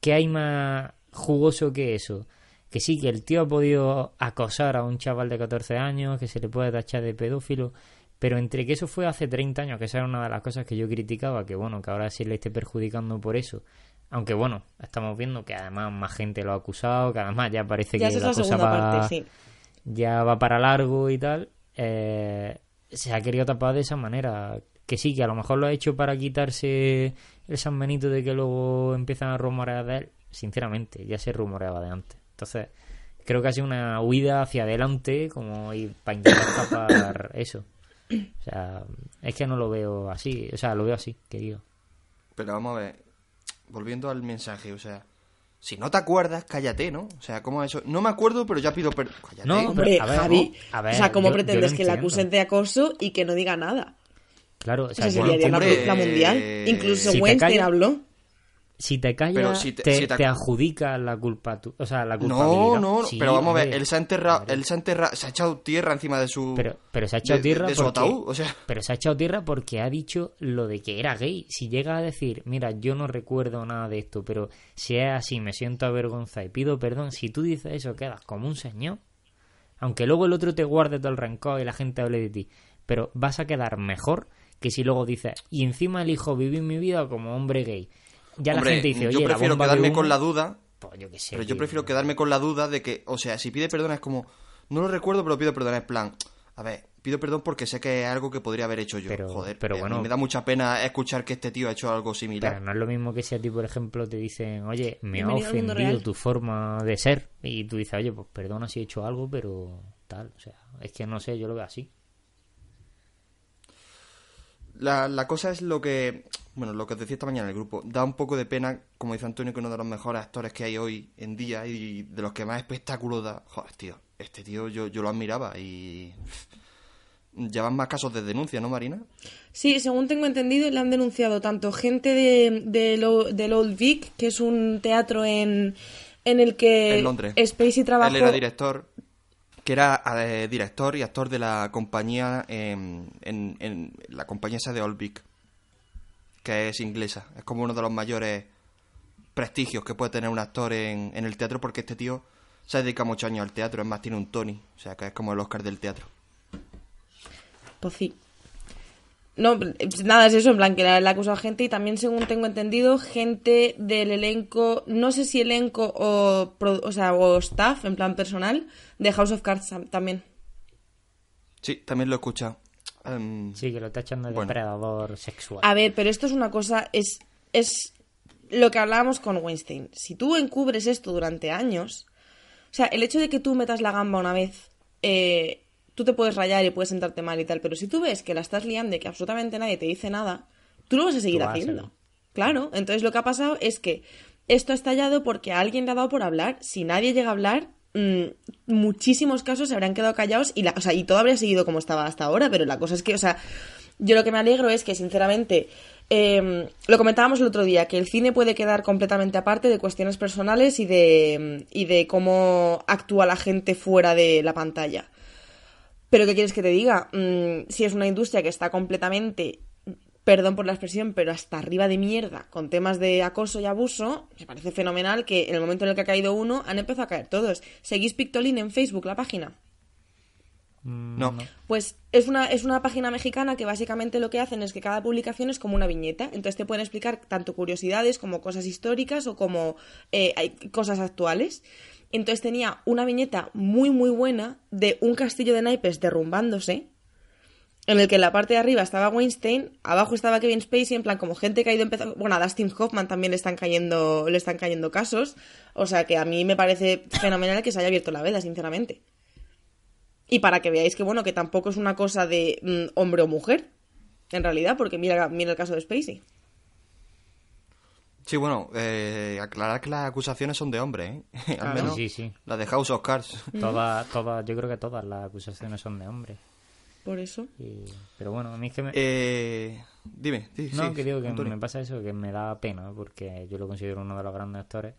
¿qué hay más jugoso que eso? Que sí, que el tío ha podido acosar a un chaval de 14 años, que se le puede tachar de pedófilo, pero entre que eso fue hace 30 años, que esa era una de las cosas que yo criticaba, que bueno, que ahora sí le esté perjudicando por eso. Aunque bueno, estamos viendo que además más gente lo ha acusado, que además ya parece Ya que la cosa va, parte, sí. ya va para largo y tal, eh, se ha querido tapar de esa manera. que sí, que a lo mejor lo ha hecho para quitarse el San Benito de que luego empiezan a rumorear de él, sinceramente, ya se rumoreaba de antes. Entonces, creo que ha sido una huida hacia adelante como para intentar tapar (coughs) eso. O sea, es que no lo veo así, o sea, lo veo así, querido. Pero vamos a ver, volviendo al mensaje, o sea, si no te acuerdas, cállate, ¿no? O sea, ¿cómo eso? No me acuerdo, pero ya pido perdón. Cállate. No, Hombre, a ver, Javi, ¿no? A ver, o sea, ¿cómo yo- yo lo pretendes que le entiendo. acusen de acoso y que no diga nada? Claro, o sea, Esa sería película mundial. Incluso si te Weinstein habló. Si te callas, Pero si te- te, si te- te adjudica la culpa, tú- o sea, la culpabilidad. No, no, Sí, pero vamos a ver, él se ha enterrado, él se ha enterrado, se ha echado tierra encima de su... Pero, pero se ha echado de- tierra de su porque... ataúd, o sea... Pero se ha echado tierra porque ha dicho lo de que era gay. Si llega a decir, mira, yo no recuerdo nada de esto, pero si es así, me siento avergonzada y pido perdón. Si tú dices eso, quedas como un señor. Aunque luego el otro te guarde todo el rencor y la gente hable de ti. Pero vas a quedar mejor que si luego dices, y encima elijo vivir mi vida como hombre gay. Ya Hombre, la gente dice, oye, yo prefiero quedarme con la duda, Pues yo qué sé. pero yo tío. prefiero quedarme con la duda de que, o sea, si pide perdón es como, no lo recuerdo, pero pido perdón, es plan, a ver, pido perdón porque sé que es algo que podría haber hecho yo, Pero- joder, pero eh, bueno. me da mucha pena escuchar que este tío ha hecho algo similar. Pero no es lo mismo que si a ti, por ejemplo, te dicen, oye, me ha ofendido tu forma de ser. Y tú dices, oye, pues perdona si he hecho algo, pero tal. O sea, es que no sé, yo lo veo así. La, la cosa es lo que, bueno, lo que os decía esta mañana en el grupo, da un poco de pena, como dice Antonio, que uno de los mejores actores que hay hoy en día y de los que más espectáculo da, joder, tío, este tío yo, yo lo admiraba y... (laughs) Llevan más casos de denuncia, ¿no, Marina? Sí, según tengo entendido, le han denunciado tanto gente de, de lo- del Old Vic, que es un teatro en, en el que en Londres. Spacey trabajó. Él era director, que era eh, director y actor de la compañía, em, en, en la compañía esa de Olvik, que es inglesa. Es como uno de los mayores prestigios que puede tener un actor en, en el teatro, porque este tío se dedica muchos años al teatro, es más, tiene un Tony, o sea, que es como el Oscar del teatro. Pues sí. No, nada, es eso, en plan que le le ha acusado a gente y también, según tengo entendido, gente del elenco, no sé si elenco o, pro- o, sea, o staff, en plan personal, de House of Cards tam- también. Sí, también lo he escuchado. Em, Sí, que lo tachan de Bueno. depredador sexual. A ver, pero esto es una cosa, es, es lo que hablábamos con Weinstein. Si tú encubres esto durante años, o sea, el hecho de que tú metas la gamba una vez, eh, tú te puedes rayar y puedes sentarte mal y tal, pero si tú ves que la estás liando y que absolutamente nadie te dice nada, tú lo vas a seguir vas haciendo. Claro, entonces lo que ha pasado es que esto ha estallado porque a alguien le ha dado por hablar. Si nadie llega a hablar, mm, muchísimos casos se habrían quedado callados y, la, o sea, y todo habría seguido como estaba hasta ahora, pero la cosa es que, o sea, yo lo que me alegro es que, sinceramente, eh, lo comentábamos el otro día, que el cine puede quedar completamente aparte de cuestiones personales y de, y de cómo actúa la gente fuera de la pantalla. Pero ¿qué quieres que te diga? Mm, si es una industria que está completamente, perdón por la expresión, pero hasta arriba de mierda con temas de acoso y abuso, me parece fenomenal que en el momento en el que ha caído uno han empezado a caer todos. ¿Seguís Pictolin en Facebook, la página? no. Pues es una, es una página mexicana que básicamente lo que hacen es que cada publicación es como una viñeta. Entonces te pueden explicar tanto curiosidades como cosas históricas o como eh, hay cosas actuales. Entonces tenía una viñeta muy muy buena de un castillo de naipes derrumbándose. En el que en la parte de arriba estaba Weinstein, abajo estaba Kevin Spacey, en plan como gente que ha ido empezando. Bueno, a Dustin Hoffman también le están cayendo, le están cayendo casos. O sea que a mí me parece fenomenal que se haya abierto la veda, sinceramente. Y para que veáis que, bueno, que tampoco es una cosa de mm, hombre o mujer, en realidad, porque mira, mira el caso de Spacey. Sí, bueno, eh, aclarar que las acusaciones son de hombres, ¿eh? (laughs) Al menos Sí, sí. las de House of Cards. (laughs) Todas, todas, yo creo que todas las acusaciones son de hombres. Por eso. Y- Pero bueno, a mí es que me... Eh, dime, sí, No, sí, que digo que Antonio. me pasa eso, que me da pena, porque yo lo considero uno de los grandes actores.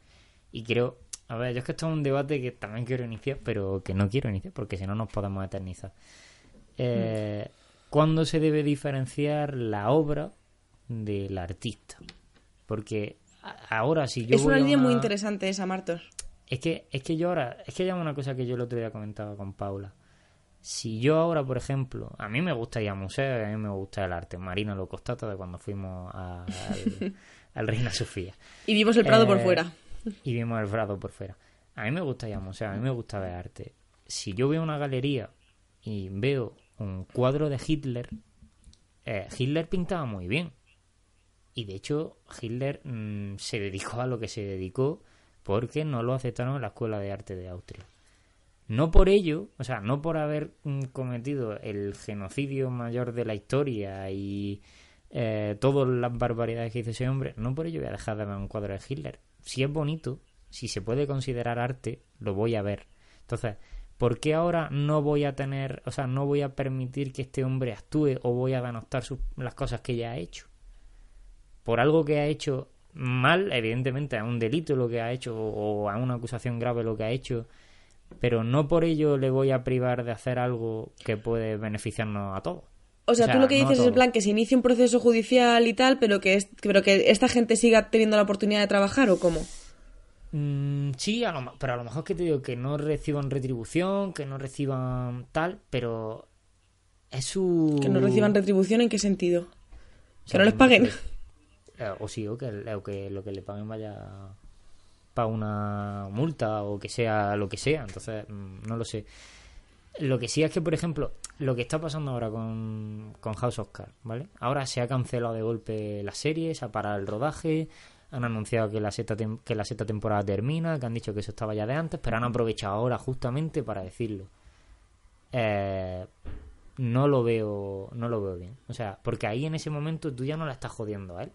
Y creo, a ver, yo es que esto es un debate que también quiero iniciar, pero que no quiero iniciar, porque si no nos podemos eternizar. Eh, ¿Cuándo se debe diferenciar la obra del artista? Porque ahora si yo es voy una línea muy interesante esa, Martos. es que, es que yo ahora, es que ya una cosa que yo el otro día comentaba con Paula. Si yo ahora, por ejemplo, a mí me gusta ir a museos, a mí me gusta el arte. Marina lo constata de cuando fuimos a- al, al Reina Sofía. (laughs) Y vimos el Prado por Eh, fuera. Y vimos el Prado por fuera. A mí me gusta ir a museos, a mí me gusta ver arte. Si yo veo una galería y veo un cuadro de Hitler, eh, Hitler pintaba muy bien. Y de hecho, Hitler mm, se dedicó a lo que se dedicó porque no lo aceptaron en la Escuela de Arte de Austria. No por ello, o sea, no por haber mm, cometido el genocidio mayor de la historia y eh, todas las barbaridades que hizo ese hombre, no por ello voy a dejar de ver un cuadro de Hitler. Si es bonito, si se puede considerar arte, lo voy a ver. Entonces, ¿por qué ahora no voy a tener, o sea, no voy a permitir que este hombre actúe o voy a denostar las cosas que ya ha hecho? Por algo que ha hecho mal, evidentemente, es un delito lo que ha hecho o a una acusación grave lo que ha hecho, pero no por ello le voy a privar de hacer algo que puede beneficiarnos a todos. O sea, tú lo que no a dices es en plan que se inicie un proceso judicial y tal, pero que, es, pero que esta gente siga teniendo la oportunidad de trabajar o cómo. Mm, sí, a lo pero a lo mejor que te digo que no reciban retribución, que no reciban tal, pero es su... Que no reciban retribución, ¿en qué sentido? O Que no les paguen. Eh, O sí, o que, o que lo que le paguen vaya para una multa o que sea lo que sea. Entonces, mm, no lo sé. Lo que sí es que, por ejemplo, lo que está pasando ahora con, con House of Cards, ¿vale? Ahora se ha cancelado de golpe la serie, se ha parado el rodaje, han anunciado que la sexta, que la sexta temporada termina, que han dicho que eso estaba ya de antes, pero han aprovechado ahora justamente para decirlo. Eh, no lo veo no lo veo bien. O sea, porque ahí en ese momento tú ya no la estás jodiendo a él.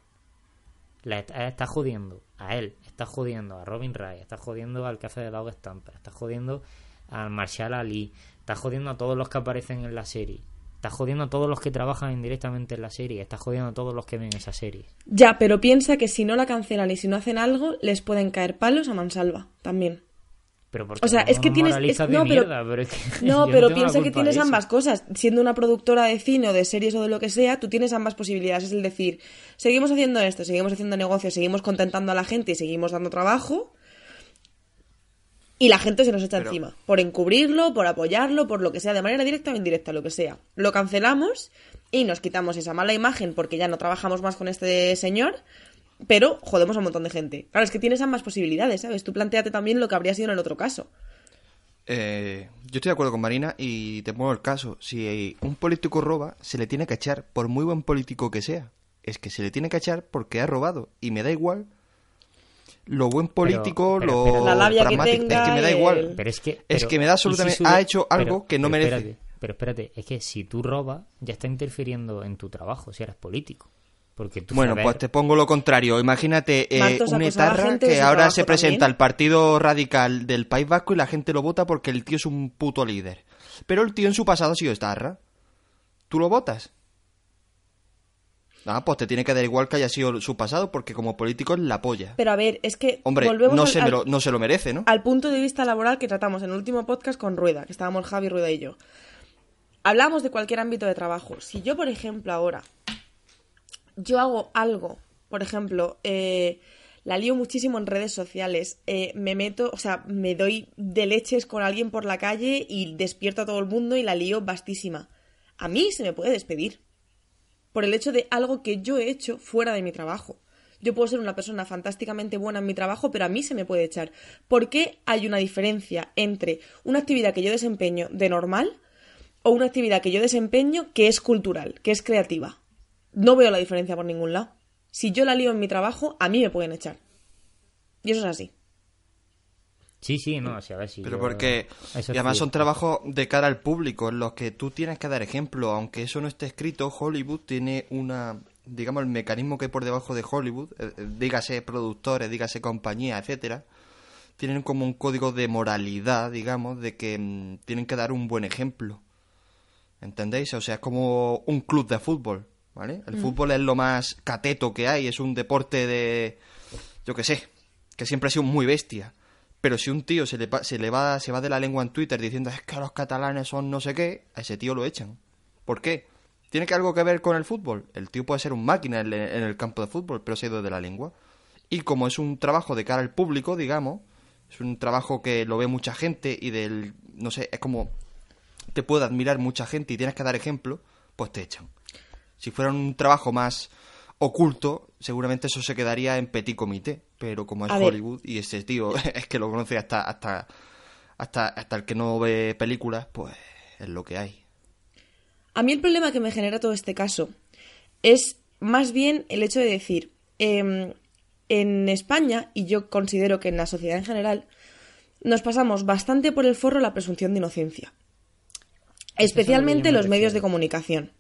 La est- estás jodiendo a él, estás jodiendo a Robin Wright, estás jodiendo al que hace de Dog Stamper, estás jodiendo al Marshall Ali, estás jodiendo a todos los que aparecen en la serie, estás jodiendo a todos los que trabajan indirectamente en la serie, estás jodiendo a todos los que ven esa serie. Ya, pero piensa que si no la cancelan y si no hacen algo, les pueden caer palos a mansalva también. Pero porque O sea, es que tienes- es- no, pero- mierda, pero es que No, (laughs) pero piensa que tienes ambas cosas. Siendo una productora de cine o de series o de lo que sea, tú tienes ambas posibilidades. Es el decir, seguimos haciendo esto, seguimos haciendo negocios, seguimos contentando a la gente y seguimos dando trabajo. Y la gente se nos echa Pero- encima. Por encubrirlo, por apoyarlo, por lo que sea, de manera directa o indirecta, lo que sea. Lo cancelamos y nos quitamos esa mala imagen porque ya no trabajamos más con este señor. Pero jodemos a un montón de gente. Claro, es que tienes ambas posibilidades, ¿sabes? Tú planteate también lo que habría sido en el otro caso. Eh, yo estoy de acuerdo con Marina y te pongo el caso. Si un político roba, se le tiene que echar, por muy buen político que sea. Es que se le tiene que echar porque ha robado. Y me da igual lo buen político, pero lo. La labia que pragmático. tenga, es que me da el- igual. Pero es que. Es que me da ¿y si absolutamente- sube- ha hecho algo pero- que no pero merece. espérate, pero espérate, es que si tú robas, ya está interfiriendo en tu trabajo, si eres político. Porque tú Bueno, pues te pongo lo contrario. Imagínate eh, un etarra que ahora se presenta también. al Partido Radical del País Vasco y la gente lo vota porque el tío es un puto líder. Pero el tío en su pasado ha sido etarra. ¿Tú lo votas? Ah, pues te tiene que dar igual que haya sido su pasado porque como político es la polla. Pero a ver, es que Hombre, volvemos no al- se, lo, no se lo merece, ¿no? al punto de vista laboral que tratamos en el último podcast con Rueda, que estábamos Javi, Rueda y yo. Hablamos de cualquier ámbito de trabajo. Si yo, por ejemplo, ahora, yo hago algo, por ejemplo, eh, la lío muchísimo en redes sociales, eh, me meto, o sea, me doy de leches con alguien por la calle y despierto a todo el mundo y la lío vastísima. A mí se me puede despedir por el hecho de algo que yo he hecho fuera de mi trabajo. Yo puedo ser una persona fantásticamente buena en mi trabajo, pero a mí se me puede echar. ¿Por qué hay una diferencia entre una actividad que yo desempeño de normal o una actividad que yo desempeño que es cultural, que es creativa? No veo la diferencia por ningún lado. Si yo la lío en mi trabajo, a mí me pueden echar. Y eso es así. Sí, sí, no, o sea, a ver si. Pero yo- porque... eso Y además sí. son trabajos de cara al público en los que tú tienes que dar ejemplo. Aunque eso no esté escrito, Hollywood tiene una... Digamos, el mecanismo que hay por debajo de Hollywood, eh, eh, dígase productores, dígase compañía, etcétera, tienen como un código de moralidad, digamos, de que mm, tienen que dar un buen ejemplo. ¿Entendéis? O sea, es como un club de fútbol, ¿vale? El fútbol es lo más cateto que hay, es un deporte de... yo qué sé, que siempre ha sido muy bestia. Pero si un tío se le, se le va se va de la lengua en Twitter diciendo es que los catalanes son no sé qué, a ese tío lo echan. ¿Por qué? ¿Tiene que algo que ver con el fútbol? El tío puede ser un máquina en, en el campo de fútbol, pero se ha ido de la lengua. Y como es un trabajo de cara al público, digamos, es un trabajo que lo ve mucha gente y del, no sé, es como te puede admirar mucha gente y tienes que dar ejemplo, pues te echan. Si fuera un trabajo más oculto, seguramente eso se quedaría en petit comité, pero como es A ver. Hollywood y ese tío (laughs) es que lo conoce hasta hasta hasta hasta el que no ve películas, pues es lo que hay. A mí el problema que me genera todo este caso es más bien el hecho de decir, em, en España, y yo considero que en la sociedad en general, nos pasamos bastante por el forro la presunción de inocencia. Especialmente me los medios de comunicación.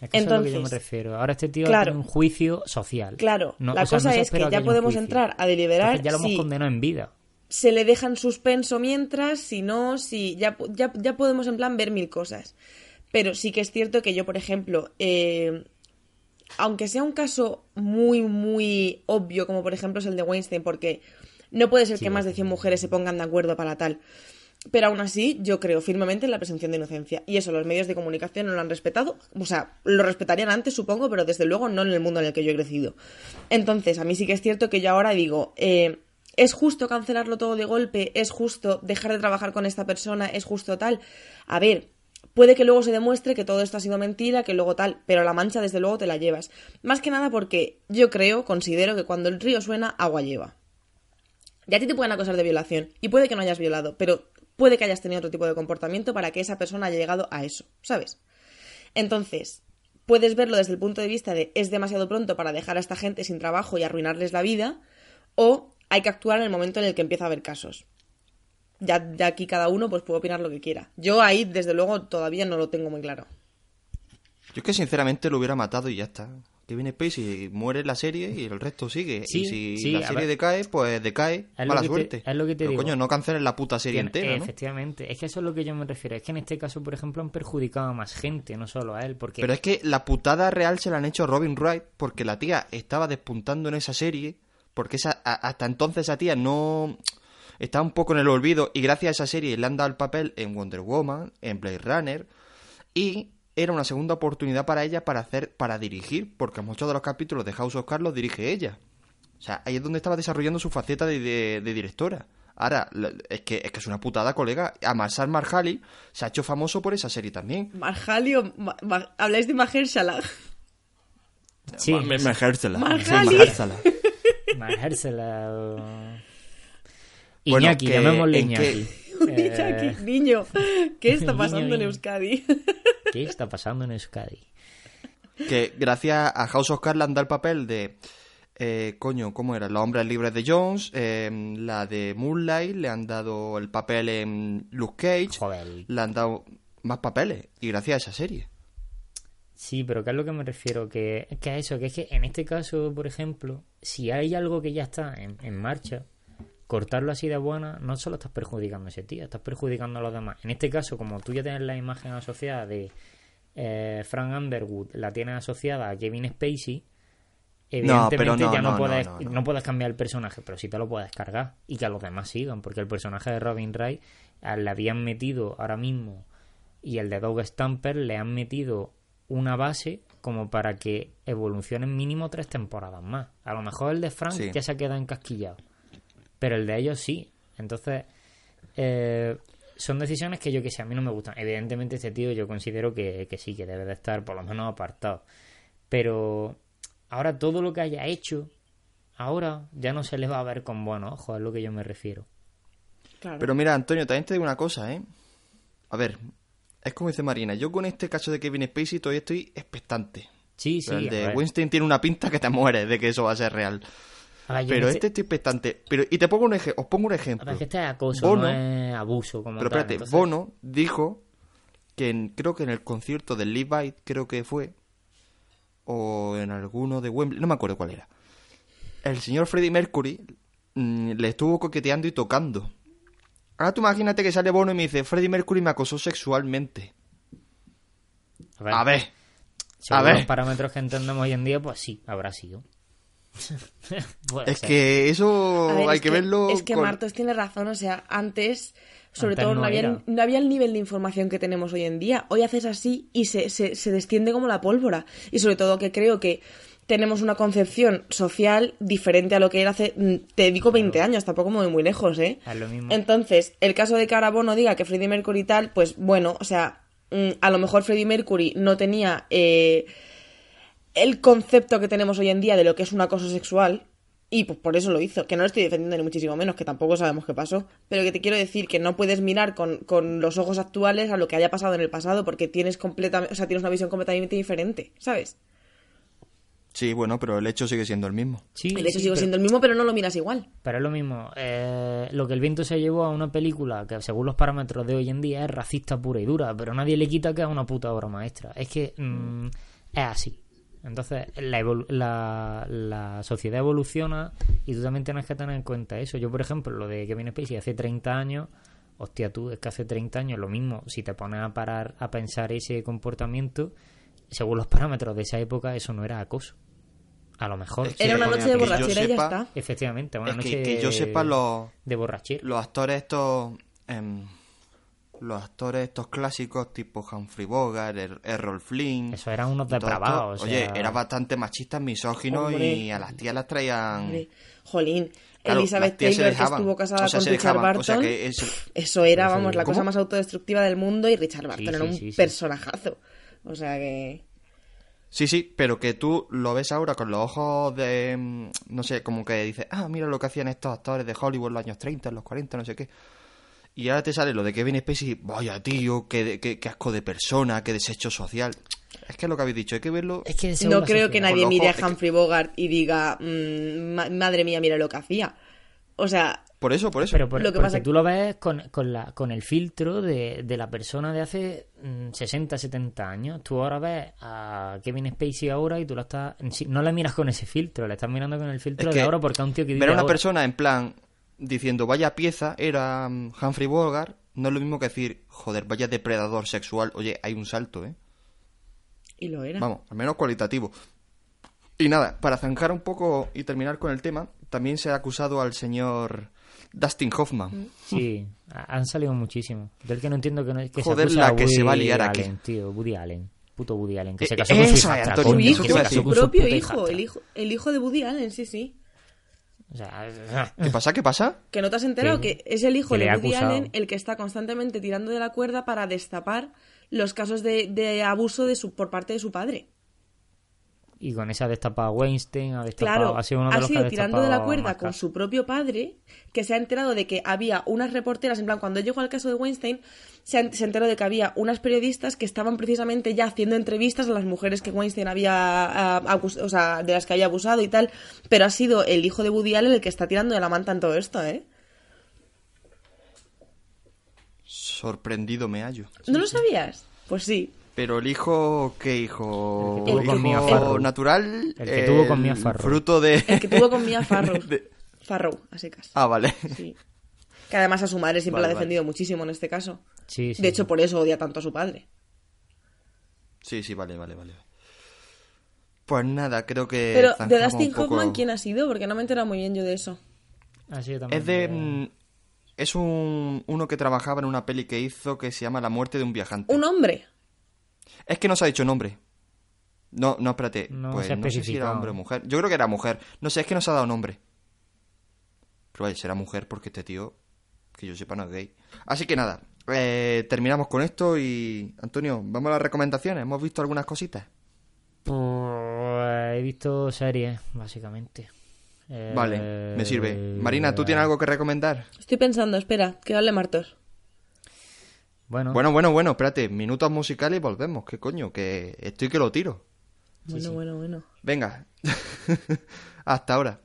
Es que eso es lo que yo me Entonces, refiero. Ahora este tío claro. tiene un juicio social. Claro, No, la o sea, no cosa es que ya podemos entrar a deliberar Entonces ya lo hemos si condenado en vida. se le deja en suspenso mientras, si no, si ya, ya, ya podemos en plan ver mil cosas. Pero sí que es cierto que yo, por ejemplo, eh, aunque sea un caso muy, muy obvio, como por ejemplo es el de Weinstein, porque no puede ser Sí, que más de 100 mujeres se pongan de acuerdo para tal. Pero aún así, yo creo firmemente en la presunción de inocencia. Y eso los medios de comunicación no lo han respetado. O sea, lo respetarían antes, supongo, pero desde luego no en el mundo en el que yo he crecido. Entonces, a mí sí que es cierto que yo ahora digo, eh, ¿es justo cancelarlo todo de golpe? ¿Es justo dejar de trabajar con esta persona? ¿Es justo tal? A ver, puede que luego se demuestre que todo esto ha sido mentira, que luego tal, pero la mancha desde luego te la llevas. Más que nada porque yo creo, considero que cuando el río suena, agua lleva. Y a ti te pueden acusar de violación. Y puede que no hayas violado, pero puede que hayas tenido otro tipo de comportamiento para que esa persona haya llegado a eso, ¿sabes? Entonces, puedes verlo desde el punto de vista de es demasiado pronto para dejar a esta gente sin trabajo y arruinarles la vida, o hay que actuar en el momento en el que empieza a haber casos. Ya, ya aquí cada uno pues puede opinar lo que quiera. Yo ahí, desde luego, todavía no lo tengo muy claro. Yo es que sinceramente lo hubiera matado y ya está. Kevin Spacey muere la serie y el resto sigue. Sí, y si sí, la serie ver. decae, pues decae. Mala que te- suerte. es lo que te Pero, digo. coño, no cancelen la puta serie Tiene- entera, ¿no? Efectivamente, es que eso es lo que yo me refiero. Es que en este caso, por ejemplo, han perjudicado a más gente, no solo a él. Porque Pero es que la putada real se la han hecho a Robin Wright porque la tía estaba despuntando en esa serie. Porque esa, a- hasta entonces esa tía no. Está un poco en el olvido y gracias a esa serie le han dado el papel en Wonder Woman, en Blade Runner y era una segunda oportunidad para ella para hacer para dirigir, porque muchos de los capítulos de House of Cards los dirige ella. O sea, ahí es donde estaba desarrollando su faceta de, de- de directora. Ahora, es que, es que es una putada, colega. A Marsal Marjali se ha hecho famoso por esa serie también. Marjali o... Ma- Ma- habláis de Mahershala. sí, Ma- Mahershala. Marjali. Sí, Mahershala. Mahershala o- Bueno, Iñaki, que- llamémosle en Iñaki. (laughs) Eh, niño, ¿qué está (laughs) Niño, pasando en. Euskadi? (laughs) ¿Qué está pasando en Euskadi? que gracias a House of Cards le han dado el papel de eh, coño, ¿cómo era? Los hombres libres de Jones, eh, la de Moonlight, le han dado el papel en Luke Cage, Joder. le han dado más papeles y gracias a esa serie. Sí, pero ¿qué es lo que me refiero? Que, que a eso, que es que en este caso, por ejemplo, si hay algo que ya está en, en marcha, cortarlo así de buena, no solo estás perjudicando a ese tío, estás perjudicando a los demás. En este caso, como tú ya tienes la imagen asociada de eh, Frank Underwood, la tienes asociada a Kevin Spacey, evidentemente no, ya no, puedes, no, puedes cambiar el personaje, pero sí te lo puedes cargar y que a los demás sigan, porque el personaje de Robin Wright le habían metido ahora mismo y el de Doug Stamper le han metido una base como para que evolucionen mínimo tres temporadas más. A lo mejor el de Frank Sí. ya se queda encasquillado, pero el de ellos sí. Entonces, eh, son decisiones que yo que sé, a mí no me gustan. Evidentemente este tío yo considero que, que sí, que debe de estar por lo menos apartado. Pero ahora todo lo que haya hecho, ahora ya no se le va a ver con buenos ojos, es lo que yo me refiero. Claro. Pero mira, Antonio, también te digo una cosa, ¿eh? A ver, es como dice Marina, yo con este caso de Kevin Spacey todavía estoy expectante. Sí, sí. Pero el de ver. Winston tiene una pinta que te mueres de que eso va a ser real. A ver, Pero no sé- este estoy expectante. Pero, y te pongo un ej- os pongo un a ejemplo. ver, que este es acoso, Bono- no es abuso como Pero tal, espérate, entonces- Bono dijo que en- creo que en el concierto del Levi, creo que fue, o en alguno de Wembley, no me acuerdo cuál era. El señor Freddie Mercury mm, le estuvo coqueteando y tocando. Ahora tú imagínate que sale Bono y me dice, Freddie Mercury me acosó sexualmente. A ver, A ver, según a ver. los parámetros que entendemos hoy en día, pues sí, habrá sido. (laughs) Es que eso A ver, hay es que, verlo Es que con- Martos tiene razón, o sea, antes, sobre Antes todo, no, no había, no había el nivel de información que tenemos hoy en día. Hoy haces así y se, se, se desciende como la pólvora. Y sobre todo que creo que tenemos una concepción social diferente a lo que era hace, mm, te digo, 20 años, tampoco me voy muy lejos, ¿eh? Es lo mismo. Entonces, el caso de que ahora Bono diga que Freddie Mercury y tal, pues bueno, o sea, mm, a lo mejor Freddie Mercury no tenía eh, el concepto que tenemos hoy en día de lo que es un acoso sexual. Y pues por eso lo hizo, que no lo estoy defendiendo ni muchísimo menos, que tampoco sabemos qué pasó, pero que te quiero decir que no puedes mirar con, con los ojos actuales a lo que haya pasado en el pasado, porque tienes completamente, o sea, tienes una visión completamente diferente, ¿sabes? Sí, bueno, pero el hecho sigue siendo el mismo. Sí, El hecho sí, sigue pero- siendo el mismo, pero no lo miras igual. Pero es lo mismo. eh, lo que el viento se llevó a una película que, según los parámetros de hoy en día, es racista pura y dura. Pero nadie le quita que es una puta obra maestra. Es que mm, es así. Entonces, la, evolu- la, la sociedad evoluciona y tú también tienes que tener en cuenta eso. Yo, por ejemplo, lo de Kevin Spacey hace 30 años. Hostia, tú, es que hace 30 años lo mismo. Si te pones a parar a pensar ese comportamiento, según los parámetros de esa época, eso no era acoso. A lo mejor. Es que- Era una noche de borrachera y ya está. Efectivamente, una es noche que, que yo sepa, los, de borrachera. los actores estos... em, los actores estos clásicos tipo Humphrey Bogart, Er- Errol Flynn... Eso eran unos depravados. o Oye, sea, era bastante machistas, misóginos Hombre. y a las tías las traían... Hombre, Jolín, Claro, Elizabeth Taylor, que estuvo casada O sea, con se Richard dejaban. O sea, Barton, que es- eso era, vamos, la ¿Cómo? cosa más autodestructiva del mundo y Richard Barton Sí, era sí, un sí, personajazo. O sea que... Sí, sí, pero que tú lo ves ahora con los ojos de... mm, No sé, como que dices, ah, mira lo que hacían estos actores de Hollywood en los años 30, en los 40, no sé qué. Y ahora te sale lo de Kevin Spacey, vaya tío, qué, qué, qué asco de persona, qué desecho social. Es que es lo que habéis dicho, hay que verlo... Es que No creo que nadie mire es a que- Humphrey Bogart y diga, mm, ma- madre mía, mira lo que hacía. O sea, Por eso, por eso. Pero por- Lo que porque pasa- tú lo ves con, con, la, con el filtro de, de la persona de hace mm, 60, 70 años. Tú ahora ves a Kevin Spacey ahora y tú lo estás... No le miras con ese filtro, le estás mirando con el filtro Es de que ahora porque es un tío que vive Ver a una ahora. persona en plan diciendo vaya pieza era mm, Humphrey Bogart, no es lo mismo que decir, joder, vaya depredador sexual. Oye, hay un salto, ¿eh? y lo era. Vamos, al menos cualitativo. Y nada, para zanjar un poco y terminar con el tema, también se ha acusado al señor Dustin Hoffman. Sí, ha- han salido muchísimo. Del que no entiendo que, no, que Joder, se la que se va a liar aquí. Allen, tío, Woody Allen. Puto Woody Allen, que Eh, se casó con su es, Antonio, coño, Su que se casó propio hijo, el hijo, el hijo de Woody Allen, sí, sí. O sea, ¿Qué pasa? ¿Qué pasa? Que no te has enterado Que- que es el hijo de Woody. Allen el que está constantemente tirando de la cuerda para destapar los casos de, de abuso de su, por parte de su padre. Y con esa ha destapado a Weinstein, ha destapado... Claro, ha sido uno de ha los que sido ha tirando de la cuerda con su propio padre, que se ha enterado de que había unas reporteras, en plan, cuando llegó al caso de Weinstein, se, enteró de que había unas periodistas que estaban precisamente ya haciendo entrevistas a las mujeres que Weinstein había, acus- o sea, de las que había abusado y tal, pero ha sido el hijo de Woody Allen el que está tirando de la manta en todo esto, ¿eh? Sorprendido me hallo. ¿No lo sabías? Pues sí. Pero el hijo, ¿qué hijo? El que tuvo con hijo natural. El que tuvo con Mia Farrow. Fruto de. El que tuvo con Mia (laughs) Farrow. de- Farrow, a secas. Ah, vale. Sí. Que además a su madre siempre Vale, la ha vale. defendido muchísimo en este caso. Sí, sí, De hecho, sí. por eso odia tanto a su padre. Sí, sí, vale, vale, vale. Pues nada, creo que. Pero de Dustin poco- Hoffman, ¿quién ha sido? Porque no me he enterado muy bien yo de eso. Ha sido también Es de. Es un uno que trabajaba en una peli que hizo que se llama La muerte de un viajante. Un hombre. Es que no se ha dicho nombre. No, no, espérate. No pues se ha no sé si era hombre o mujer. Yo creo que era mujer. No sé, es que no se ha dado nombre. Pero vaya, será mujer porque este tío, que yo sepa, no es gay. Así que nada, eh, terminamos con esto y... Antonio, vamos a las recomendaciones. ¿Hemos visto algunas cositas? Pues, he visto series, básicamente. Eh, Vale, me sirve. Marina, ¿tú tienes algo que recomendar? Estoy pensando, espera, que hable Martos. Bueno, Bueno, bueno, bueno, espérate. Minutos musicales y volvemos. ¿Qué coño? Que estoy que lo tiro. Bueno, bueno, bueno. Venga. (laughs) Hasta ahora.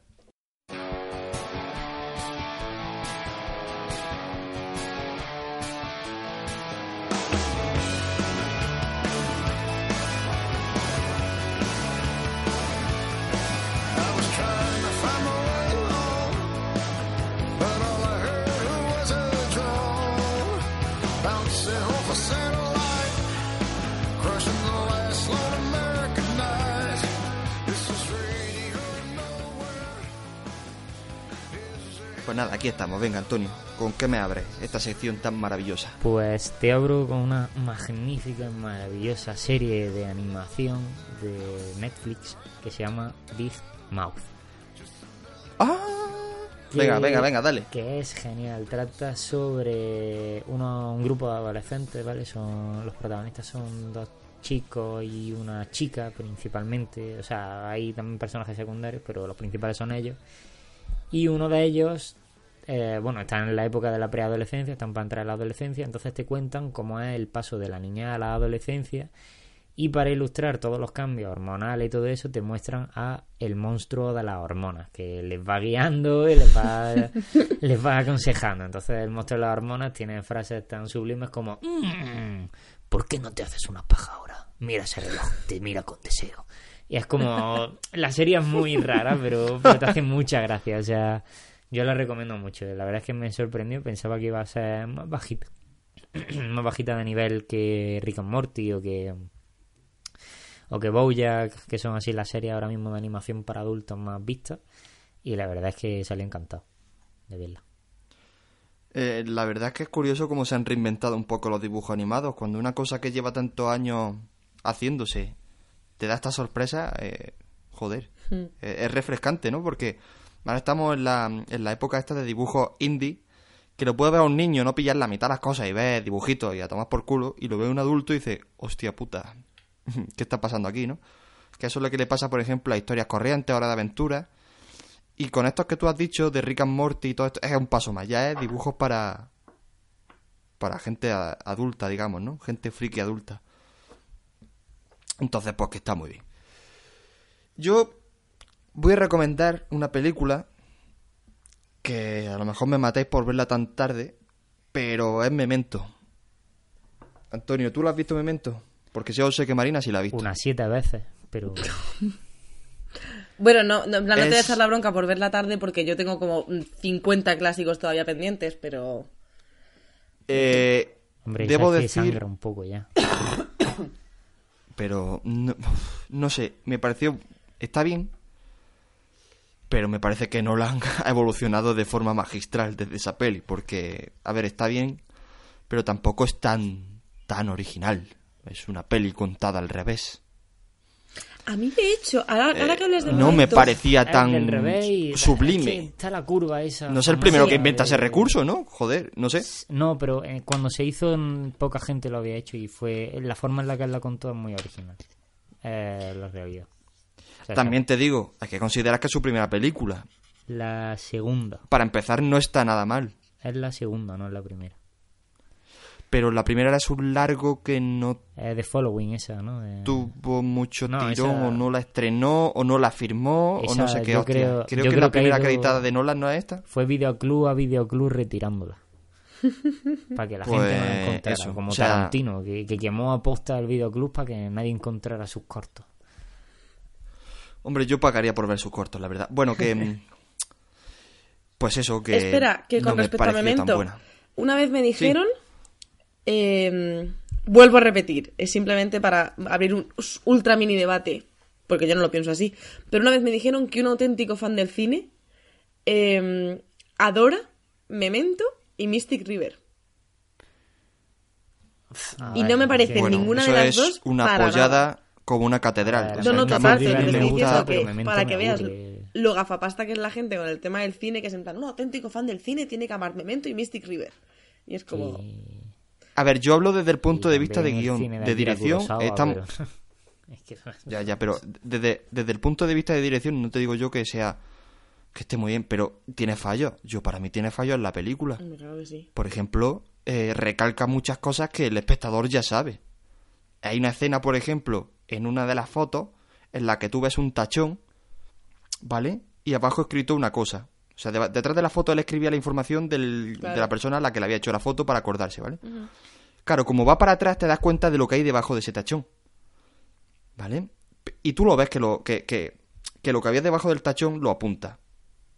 Pues nada, aquí estamos. Venga, Antonio. ¿Con qué me abres esta sección tan maravillosa? Pues te abro con una magnífica y maravillosa serie de animación de Netflix que se llama Big Mouth. ¡Ah! Venga, venga, venga, dale. Que es genial. Trata sobre uno- un grupo de adolescentes, ¿vale? Son Los protagonistas son dos chicos y una chica principalmente. O sea, hay también personajes secundarios, pero los principales son ellos. Y uno de ellos, eh, bueno, está en la época de la preadolescencia, están para entrar en la adolescencia, entonces te cuentan cómo es el paso de la niña a la adolescencia Y para ilustrar todos los cambios hormonales y todo eso, te muestran a el monstruo de las hormonas, que les va guiando y les va, (laughs) les va aconsejando. Entonces el monstruo de las hormonas tiene frases tan sublimes como "Mm, ¿Por qué no te haces una paja ahora? Mira ese reloj, te mira con deseo. Y es como... La serie es muy rara, pero, pero te hace mucha gracia. O sea, yo la recomiendo mucho. La verdad es que me sorprendió. Pensaba que iba a ser más bajita. (clears throat) más bajita de nivel que Rick and Morty o que o que Bojack, que son así las series ahora mismo de animación para adultos más vistas. Y la verdad es que salí encantado de verla. Eh, la verdad es que es curioso cómo se han reinventado un poco los dibujos animados. Cuando una cosa que lleva tantos años haciéndose te da esta sorpresa, eh, joder, eh, es refrescante, ¿no? Porque ahora estamos en la, en la época esta de dibujos indie, que lo puede ver a un niño, no pillar la mitad de las cosas y ver dibujitos y a tomar por culo, y lo ve un adulto y dice, hostia puta, (laughs) ¿qué está pasando aquí, no? Que eso es lo que le pasa, por ejemplo, a historias corrientes, ahora de aventuras. Y con estos que tú has dicho, de Rick and Morty y todo esto, es un paso más, ya es dibujos para. para gente adulta, digamos, ¿no? Gente friki adulta. Entonces, pues que está muy bien. Yo voy a recomendar una película que a lo mejor me matéis por verla tan tarde, pero es Memento. Antonio, ¿tú la has visto Memento? Porque yo sé que Marina sí la ha visto. Unas siete veces, pero... Bueno, no, no, en plan, no te voy a Es- echar la bronca por verla tarde porque yo tengo como mm, 50 clásicos todavía pendientes, pero... Eh, Hombre, debo esa es que decir, sangra un poco ya. (coughs) pero no, no sé, me pareció está bien, pero me parece que Nolan (laughs) ha evolucionado de forma magistral desde esa peli, porque a ver, está bien, pero tampoco es tan tan original. Es una peli contada al revés. A mí, de hecho, ahora, ahora que hablas de Eh, No me parecía Es tan del revés y- es que sublime. está la curva esa. No es el primero que inventa ese recurso, ¿no? Joder, no sé. No, pero eh, cuando se hizo, poca gente lo había hecho y fue la forma en la que él la contó es muy original. Eh, la realidad. También te digo, hay que considerar que es su primera película. La segunda. Para empezar, no está nada mal. Es la segunda, no es la primera. Pero la primera era un largo que no Es de Following esa, ¿no? Tuvo mucho No, tirón esa- o no la estrenó o no la firmó o no sé qué yo creo- Creo, yo que creo la que primera ido- acreditada de Nolan no es esta. Fue videoclub a videoclub retirándola. (laughs) para que la gente no la Pues encontrara. eso, como o sea- Tarantino, que, que quemó a posta el videoclub para que nadie encontrara sus cortos. Hombre, yo pagaría por ver sus cortos, la verdad. Bueno, que (laughs) mm, pues eso que Espera, que no con me respecto a pareció tan Memento, buena. una vez me dijeron, eh, vuelvo a repetir, es simplemente para abrir un ultra mini debate, porque yo no lo pienso así, pero una vez me dijeron que un auténtico fan del cine eh, adora Memento y Mystic River. A Y no me parece Bueno, ninguna eso de las es dos una para apoyada como una catedral. No, no, total, para que veas lo gafapasta que es la gente con el tema del cine, que es en plan, un auténtico fan del cine tiene que amar Memento y Mystic River. Y es como... y- A ver, yo hablo desde el punto y de vista de guion, de dirección. Kurosawa, Estamos... pero- (laughs) es que- Ya, ya, pero desde, desde el punto de vista de dirección no te digo yo que sea que esté muy bien, pero tiene fallos. Yo para mí tiene fallos en la película. Hombre, Claro que sí. Por ejemplo, eh, recalca muchas cosas que el espectador ya sabe. Hay una escena, por ejemplo, en una de las fotos en la que tú ves un tachón, ¿vale? Y abajo escrito una cosa. O sea, deba- detrás de la foto él escribía la información del- Claro. de la persona a la que le había hecho la foto para acordarse, ¿vale? Claro, como va para atrás te das cuenta de lo que hay debajo de ese tachón. ¿Vale? Y tú lo ves que lo que, que, que lo que había debajo del tachón lo apunta.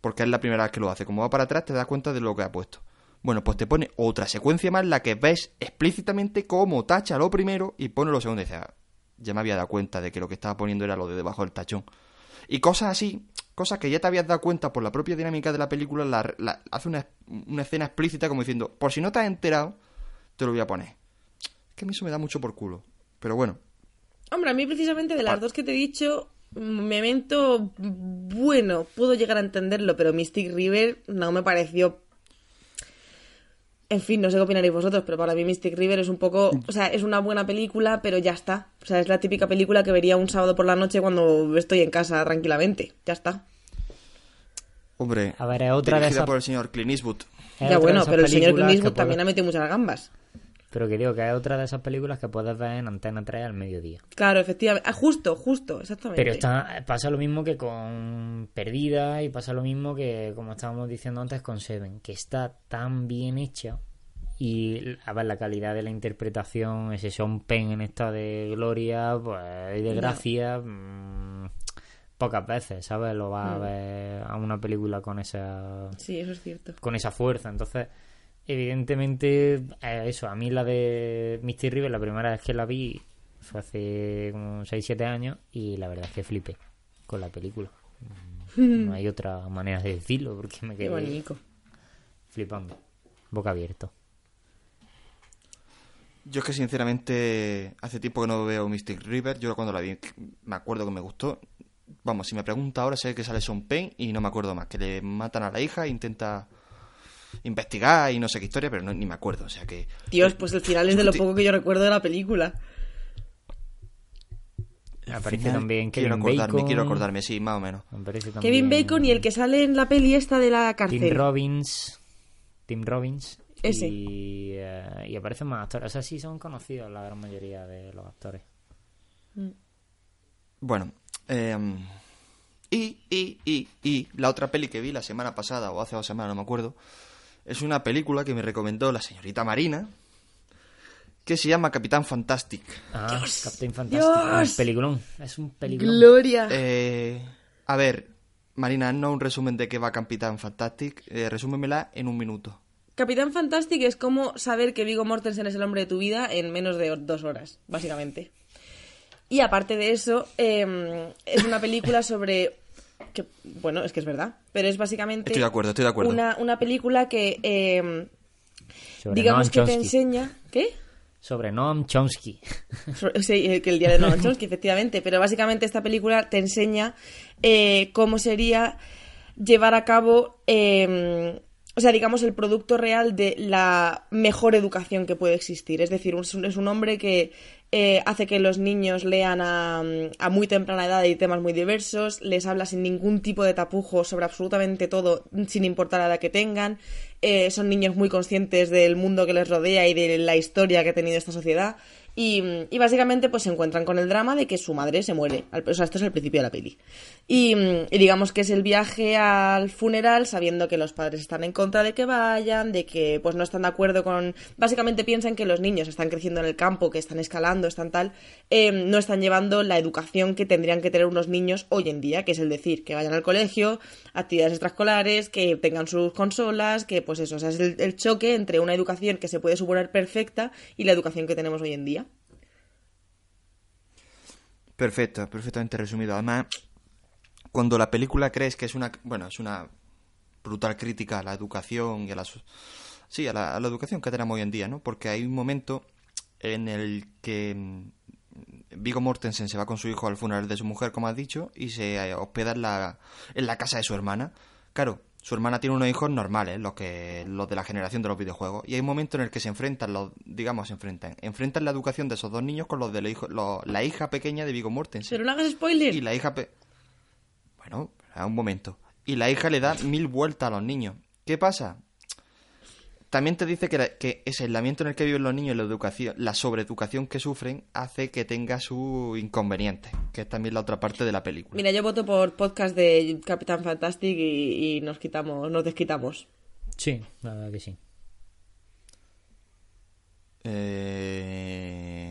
Porque es la primera vez que lo hace. Como va para atrás te das cuenta de lo que ha puesto. Bueno, pues te pone otra secuencia más en la que ves explícitamente cómo tacha lo primero y pone lo segundo. Y dices, "Ah, ya me había dado cuenta de que lo que estaba poniendo era lo de debajo del tachón. Y cosas así, cosas que ya te habías dado cuenta por la propia dinámica de la película, la, la- hace una, una escena explícita como diciendo, por si no te has enterado, te lo voy a poner. Es que a mí eso me da mucho por culo. Pero bueno, Hombre, a mí precisamente de las dos que te he dicho, Memento, bueno, puedo llegar a entenderlo, pero Mystic River no me pareció... En fin, no sé qué opinaréis vosotros, pero para mí Mystic River es un poco... O sea, es una buena película, pero ya está. O sea, es la típica película que vería un sábado por la noche cuando estoy en casa tranquilamente. Ya está. hombre, A ver, es otra de dirigida esas- por el señor Clint Eastwood. es ya de bueno, pero el señor Clint Eastwood también ha metido muchas gambas. Pero que digo que es otra de esas películas que puedes ver en Antena 3 al mediodía. Claro, efectivamente. Ah, justo, justo, exactamente. Pero está, pasa lo mismo que con Perdida y pasa lo mismo que, como estábamos diciendo antes, con Seven, que está tan bien hecha y a ver la calidad de la interpretación, ese Sean Penn en esta de gloria pues, y de gracia, mm, pocas veces, ¿sabes? Lo vas a Mm. ver a una película con esa Sí, eso es cierto. con esa fuerza. Entonces, evidentemente, eh, eso, a mí la de Misty River, la primera vez que la vi fue hace como 6-7 años y la verdad es que flipé con la película. (laughs) No hay otra manera de decirlo porque me quedé bonito. flipando, boca abierto. Yo es que sinceramente hace tiempo que no veo Mystic River. Yo cuando la vi me acuerdo que me gustó. Vamos, si me pregunta ahora sé que sale Sean Penn y no me acuerdo más. Que le matan a la hija e intenta investigar y no sé qué historia, pero no, ni me acuerdo. O sea que... Dios, pues el final es de lo poco que yo recuerdo de la película. Aparece final también quiero Kevin acordarme, Bacon. quiero acordarme, sí, más o menos. Kevin Bacon y el que sale en la peli esta de la Tim cárcel. Robbins. Tim Robbins. Ese. Y, eh, y aparecen más actores. O sea, sí son conocidos la gran mayoría de los actores. Bueno, eh, y, y, y, y la otra peli que vi la semana pasada o hace dos semanas, no me acuerdo, es una película que me recomendó la señorita Marina, que se llama Capitán Fantastic. Ah, Captain Fantastic. Ah, es peliculón. Es un peliculón. Gloria. Eh, a ver, Marina, no un resumen de qué va Capitán Fantastic, eh, resúmemela en un minuto. Capitán Fantastic es como saber que Vigo Mortensen es el hombre de tu vida en menos de dos horas, básicamente. Y aparte de eso, eh, es una película sobre... Que, bueno, es que es verdad, pero es básicamente... Estoy de acuerdo, estoy de acuerdo. Una, una película que, eh, Sobre digamos Noam que te Chomsky. enseña... ¿Qué? Sobre Noam Chomsky. (laughs) Sí, que el día de Noam Chomsky, efectivamente. Pero básicamente esta película te enseña eh, cómo sería llevar a cabo, eh, o sea, digamos, el producto real de la mejor educación que puede existir. Es decir, es un, es un hombre que eh, hace que los niños lean a, a muy temprana edad y temas muy diversos, les habla sin ningún tipo de tapujo sobre absolutamente todo, sin importar la edad que tengan. Eh, son niños muy conscientes del mundo que les rodea y de la historia que ha tenido esta sociedad. Y, y básicamente pues se encuentran con el drama de que su madre se muere. O sea, esto es el principio de la peli. Y, y digamos que es el viaje al funeral sabiendo que los padres están en contra de que vayan, de que pues no están de acuerdo con... Básicamente piensan que los niños están creciendo en el campo, que están escalando, están tal, eh, no están llevando la educación que tendrían que tener unos niños hoy en día, que es el decir, que vayan al colegio, actividades extraescolares, que tengan sus consolas, que pues eso, o sea, es el choque entre una educación que se puede suponer perfecta y la educación que tenemos hoy en día. Perfecto, perfectamente resumido. Además, cuando la película crees que es una, bueno, es una brutal crítica a la educación y a la, sí, a la, a la educación que tenemos hoy en día, ¿no? Porque hay un momento en el que mm, Vigo Mortensen se va con su hijo al funeral de su mujer, como has dicho, y se eh, hospeda en la, en la casa de su hermana. Claro, su hermana tiene unos hijos normales, los que los de la generación de los videojuegos, y hay un momento en el que se enfrentan los, digamos, se enfrentan, enfrentan la educación de esos dos niños con los de la, hijo- lo- la hija pequeña de Vigo Mortensen. Pero no hagas spoiler. Y la hija... pe- Bueno, a un momento. Y la hija le da mil vueltas a los niños. ¿Qué pasa? También te dice que, la- que ese aislamiento en el que viven los niños y la educación, la sobreeducación que sufren hace que tenga su inconveniente, que es también la otra parte de la película. Mira, yo voto por podcast de Capitán Fantastic y, y nos quitamos, nos desquitamos. Sí, la verdad que sí. Eh,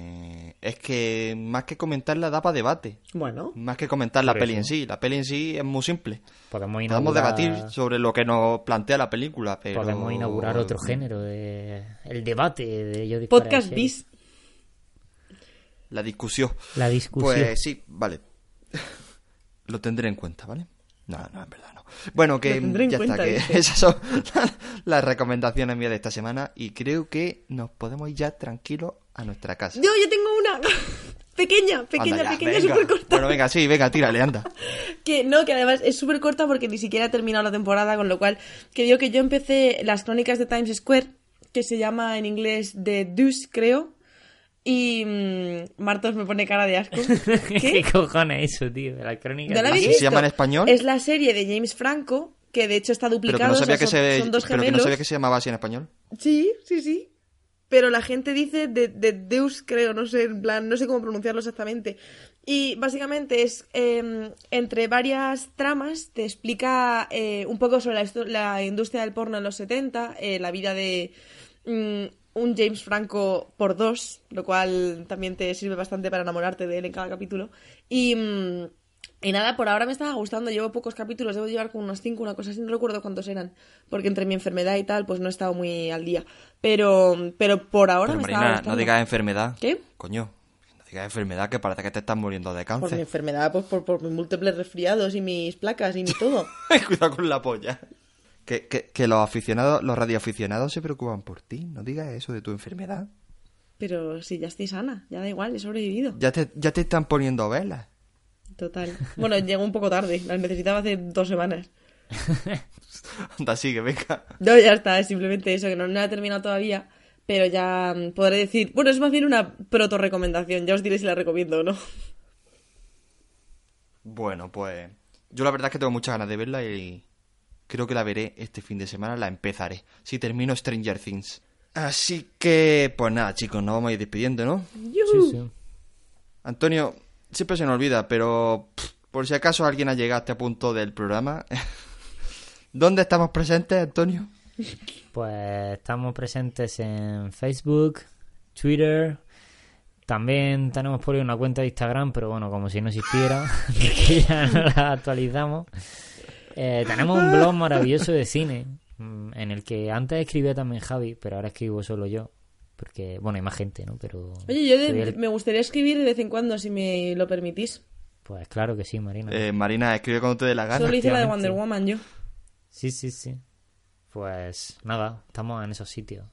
es que más que comentarla da para debate. Bueno, Más que comentar la peli en sí. La peli en sí es muy simple. Podemos Podemos inaugurar, debatir sobre lo que nos plantea la película, pero... podemos inaugurar otro género de el debate de yo podcast bis. La discusión. La discusión. Pues sí, vale. (laughs) Lo tendré en cuenta, ¿vale? No, no, en verdad no. Bueno, que ya cuenta, está, que dice. (laughs) esas son las recomendaciones mías de esta semana y creo que nos podemos ir ya tranquilos a nuestra casa. Yo, yo tengo (laughs) pequeña, pequeña, Anda ya, pequeña, súper corta. Bueno, venga, sí, venga, tírale, anda. (laughs) Que no, que además es súper corta porque ni siquiera ha terminado la temporada, con lo cual, que digo que yo empecé las crónicas de Times Square, que se llama en inglés The Deuce, creo, y mm, Martos me pone cara de asco. (laughs) ¿Qué? ¿Qué? cojones eso, tío? La crónica. ¿No la de- habéis ¿Así se llama en español? Es la serie de James Franco, que de hecho está Pero que duplicada, no o sea, sabía que son, se son dos pero que no sabía que se llamaba así en español. Sí, sí, sí. Pero la gente dice de, de Deus, creo, no sé, en plan, no sé cómo pronunciarlo exactamente. Y básicamente es, eh, entre varias tramas, te explica eh, un poco sobre la industria del porno en los 70, eh, la vida de mm, un James Franco por dos, lo cual también te sirve bastante para enamorarte de él en cada capítulo. Y, mm, y nada, por ahora me estaba gustando, llevo pocos capítulos, debo llevar como unos cinco, una cosa así, no recuerdo cuántos eran, porque entre mi enfermedad y tal, pues no he estado muy al día. Pero, pero por ahora Pero me estaba Marina, gustando. no digas enfermedad. ¿Qué? Coño, no digas enfermedad que parece que te estás muriendo de Por mi cáncer. enfermedad, pues por, por mis múltiples resfriados y mis placas y mi todo. (laughs) Cuidado con la polla. Que, que, que los aficionados, los radioaficionados se preocupan por ti. No digas eso de tu enfermedad. Pero sí, ya estoy sana, ya da igual, he sobrevivido. Ya te, ya te están poniendo velas. Total. Bueno, llegó un poco tarde, las necesitaba hace dos semanas. Anda, sigue, venga. No, ya está, es simplemente eso, que no, no la he terminado todavía, pero ya mm, podré decir... Bueno, es más bien una proto-recomendación, ya os diré si la recomiendo o no. Bueno, pues yo la verdad es que tengo muchas ganas de verla y creo que la veré este fin de semana, la empezaré. Si termino Stranger Things. Así que, pues nada, chicos, nos vamos a ir despidiendo, ¿no? Sí, sí. Antonio, siempre se nos olvida, pero por si acaso alguien ha llegado a este punto del programa, (laughs) ¿dónde estamos presentes, Antonio? Pues estamos presentes en Facebook, Twitter. También tenemos por ahí una cuenta de Instagram, pero bueno, como si no existiera, (laughs) que ya no la actualizamos. Eh, tenemos un blog maravilloso de cine, mm, en el que antes escribía también Javi, pero ahora escribo solo yo. Porque, bueno, hay más gente, ¿no? Pero. Oye, yo de- soy el- me gustaría escribir de vez en cuando, si me lo permitís. Pues claro que sí, Marina. Eh, Marina, escribe cuando te dé la gana. Solo hice la de. Wonder Woman yo. Sí, sí, sí. Pues nada, estamos en esos sitios.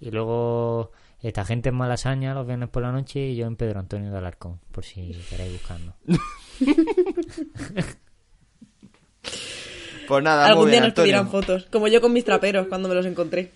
Y luego esta gente en Malasaña los viernes por la noche y yo en Pedro Antonio de Alarcón, por si queréis buscarnos. (laughs) (laughs) Pues nada, Algún muy día bien, nos pedirán Antonio. fotos, como yo con mis traperos cuando me los encontré.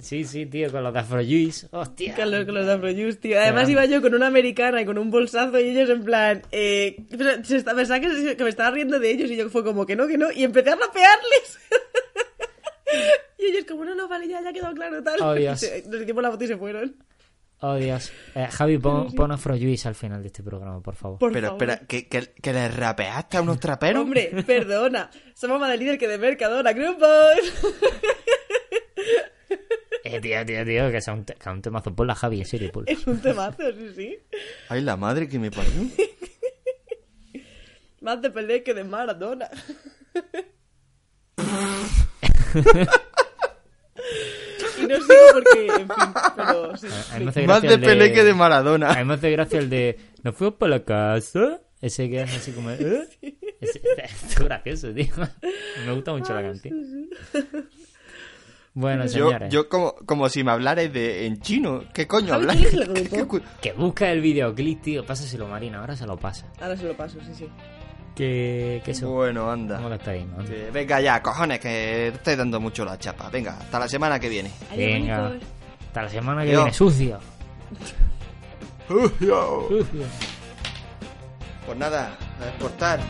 Sí, sí, tío, con los de Afrojuice. ¡Hostia! Con los, con los de Afrojuice, tío. Además iba yo con una americana y con un bolsazo y ellos en plan... Eh, se está- pensaba que, se- que me estaba riendo de ellos y yo fue como que no, que no. Y empecé a rapearles. (laughs) y ellos como, no, no, vale, ya, ya quedó claro, tal. Oh, Dios. (laughs) se- nos hicimos la foto y se fueron. Oh, Dios. Eh, Javi, pon, pon Afrojuice al final de este programa, por favor. Por Pero favor. espera, ¿que, que, que le rapeaste a unos traperos? Hombre, perdona. Somos más de líder que de Mercadona, grupos. (laughs) Eh, tío, tío, tío, que sea un, te- que un temazo. Ponla, Javi, en serio, ponla. es un temazo, sí, sí. Ay, la madre que me parió. (laughs) Más de Pelé que de Maradona. y no sigo porque, en fin, pero sí. Hace Más de el Pelé que de Maradona. A mí me hace gracia el de. ¿Nos fuimos para la casa? Ese que es así como. (laughs) ¿eh? Ese- (laughs) es gracioso, tío. Me gusta mucho la canción. Bueno, Yo, señores. yo como, como si me hablarais de, en chino. ¿Qué coño. ¿Qué cu- Que busca el videoclip, tío. Pásaselo, Marina. Ahora se lo pasa. Ahora se lo paso, sí, sí. Que, que eso. Bueno, anda. venga ya, cojones, que estoy dando mucho la chapa. Venga, hasta la semana que viene. Adiós, Venga. Hasta la semana que Adiós. viene, sucio. Yo. Sucio. Pues nada, a exportar.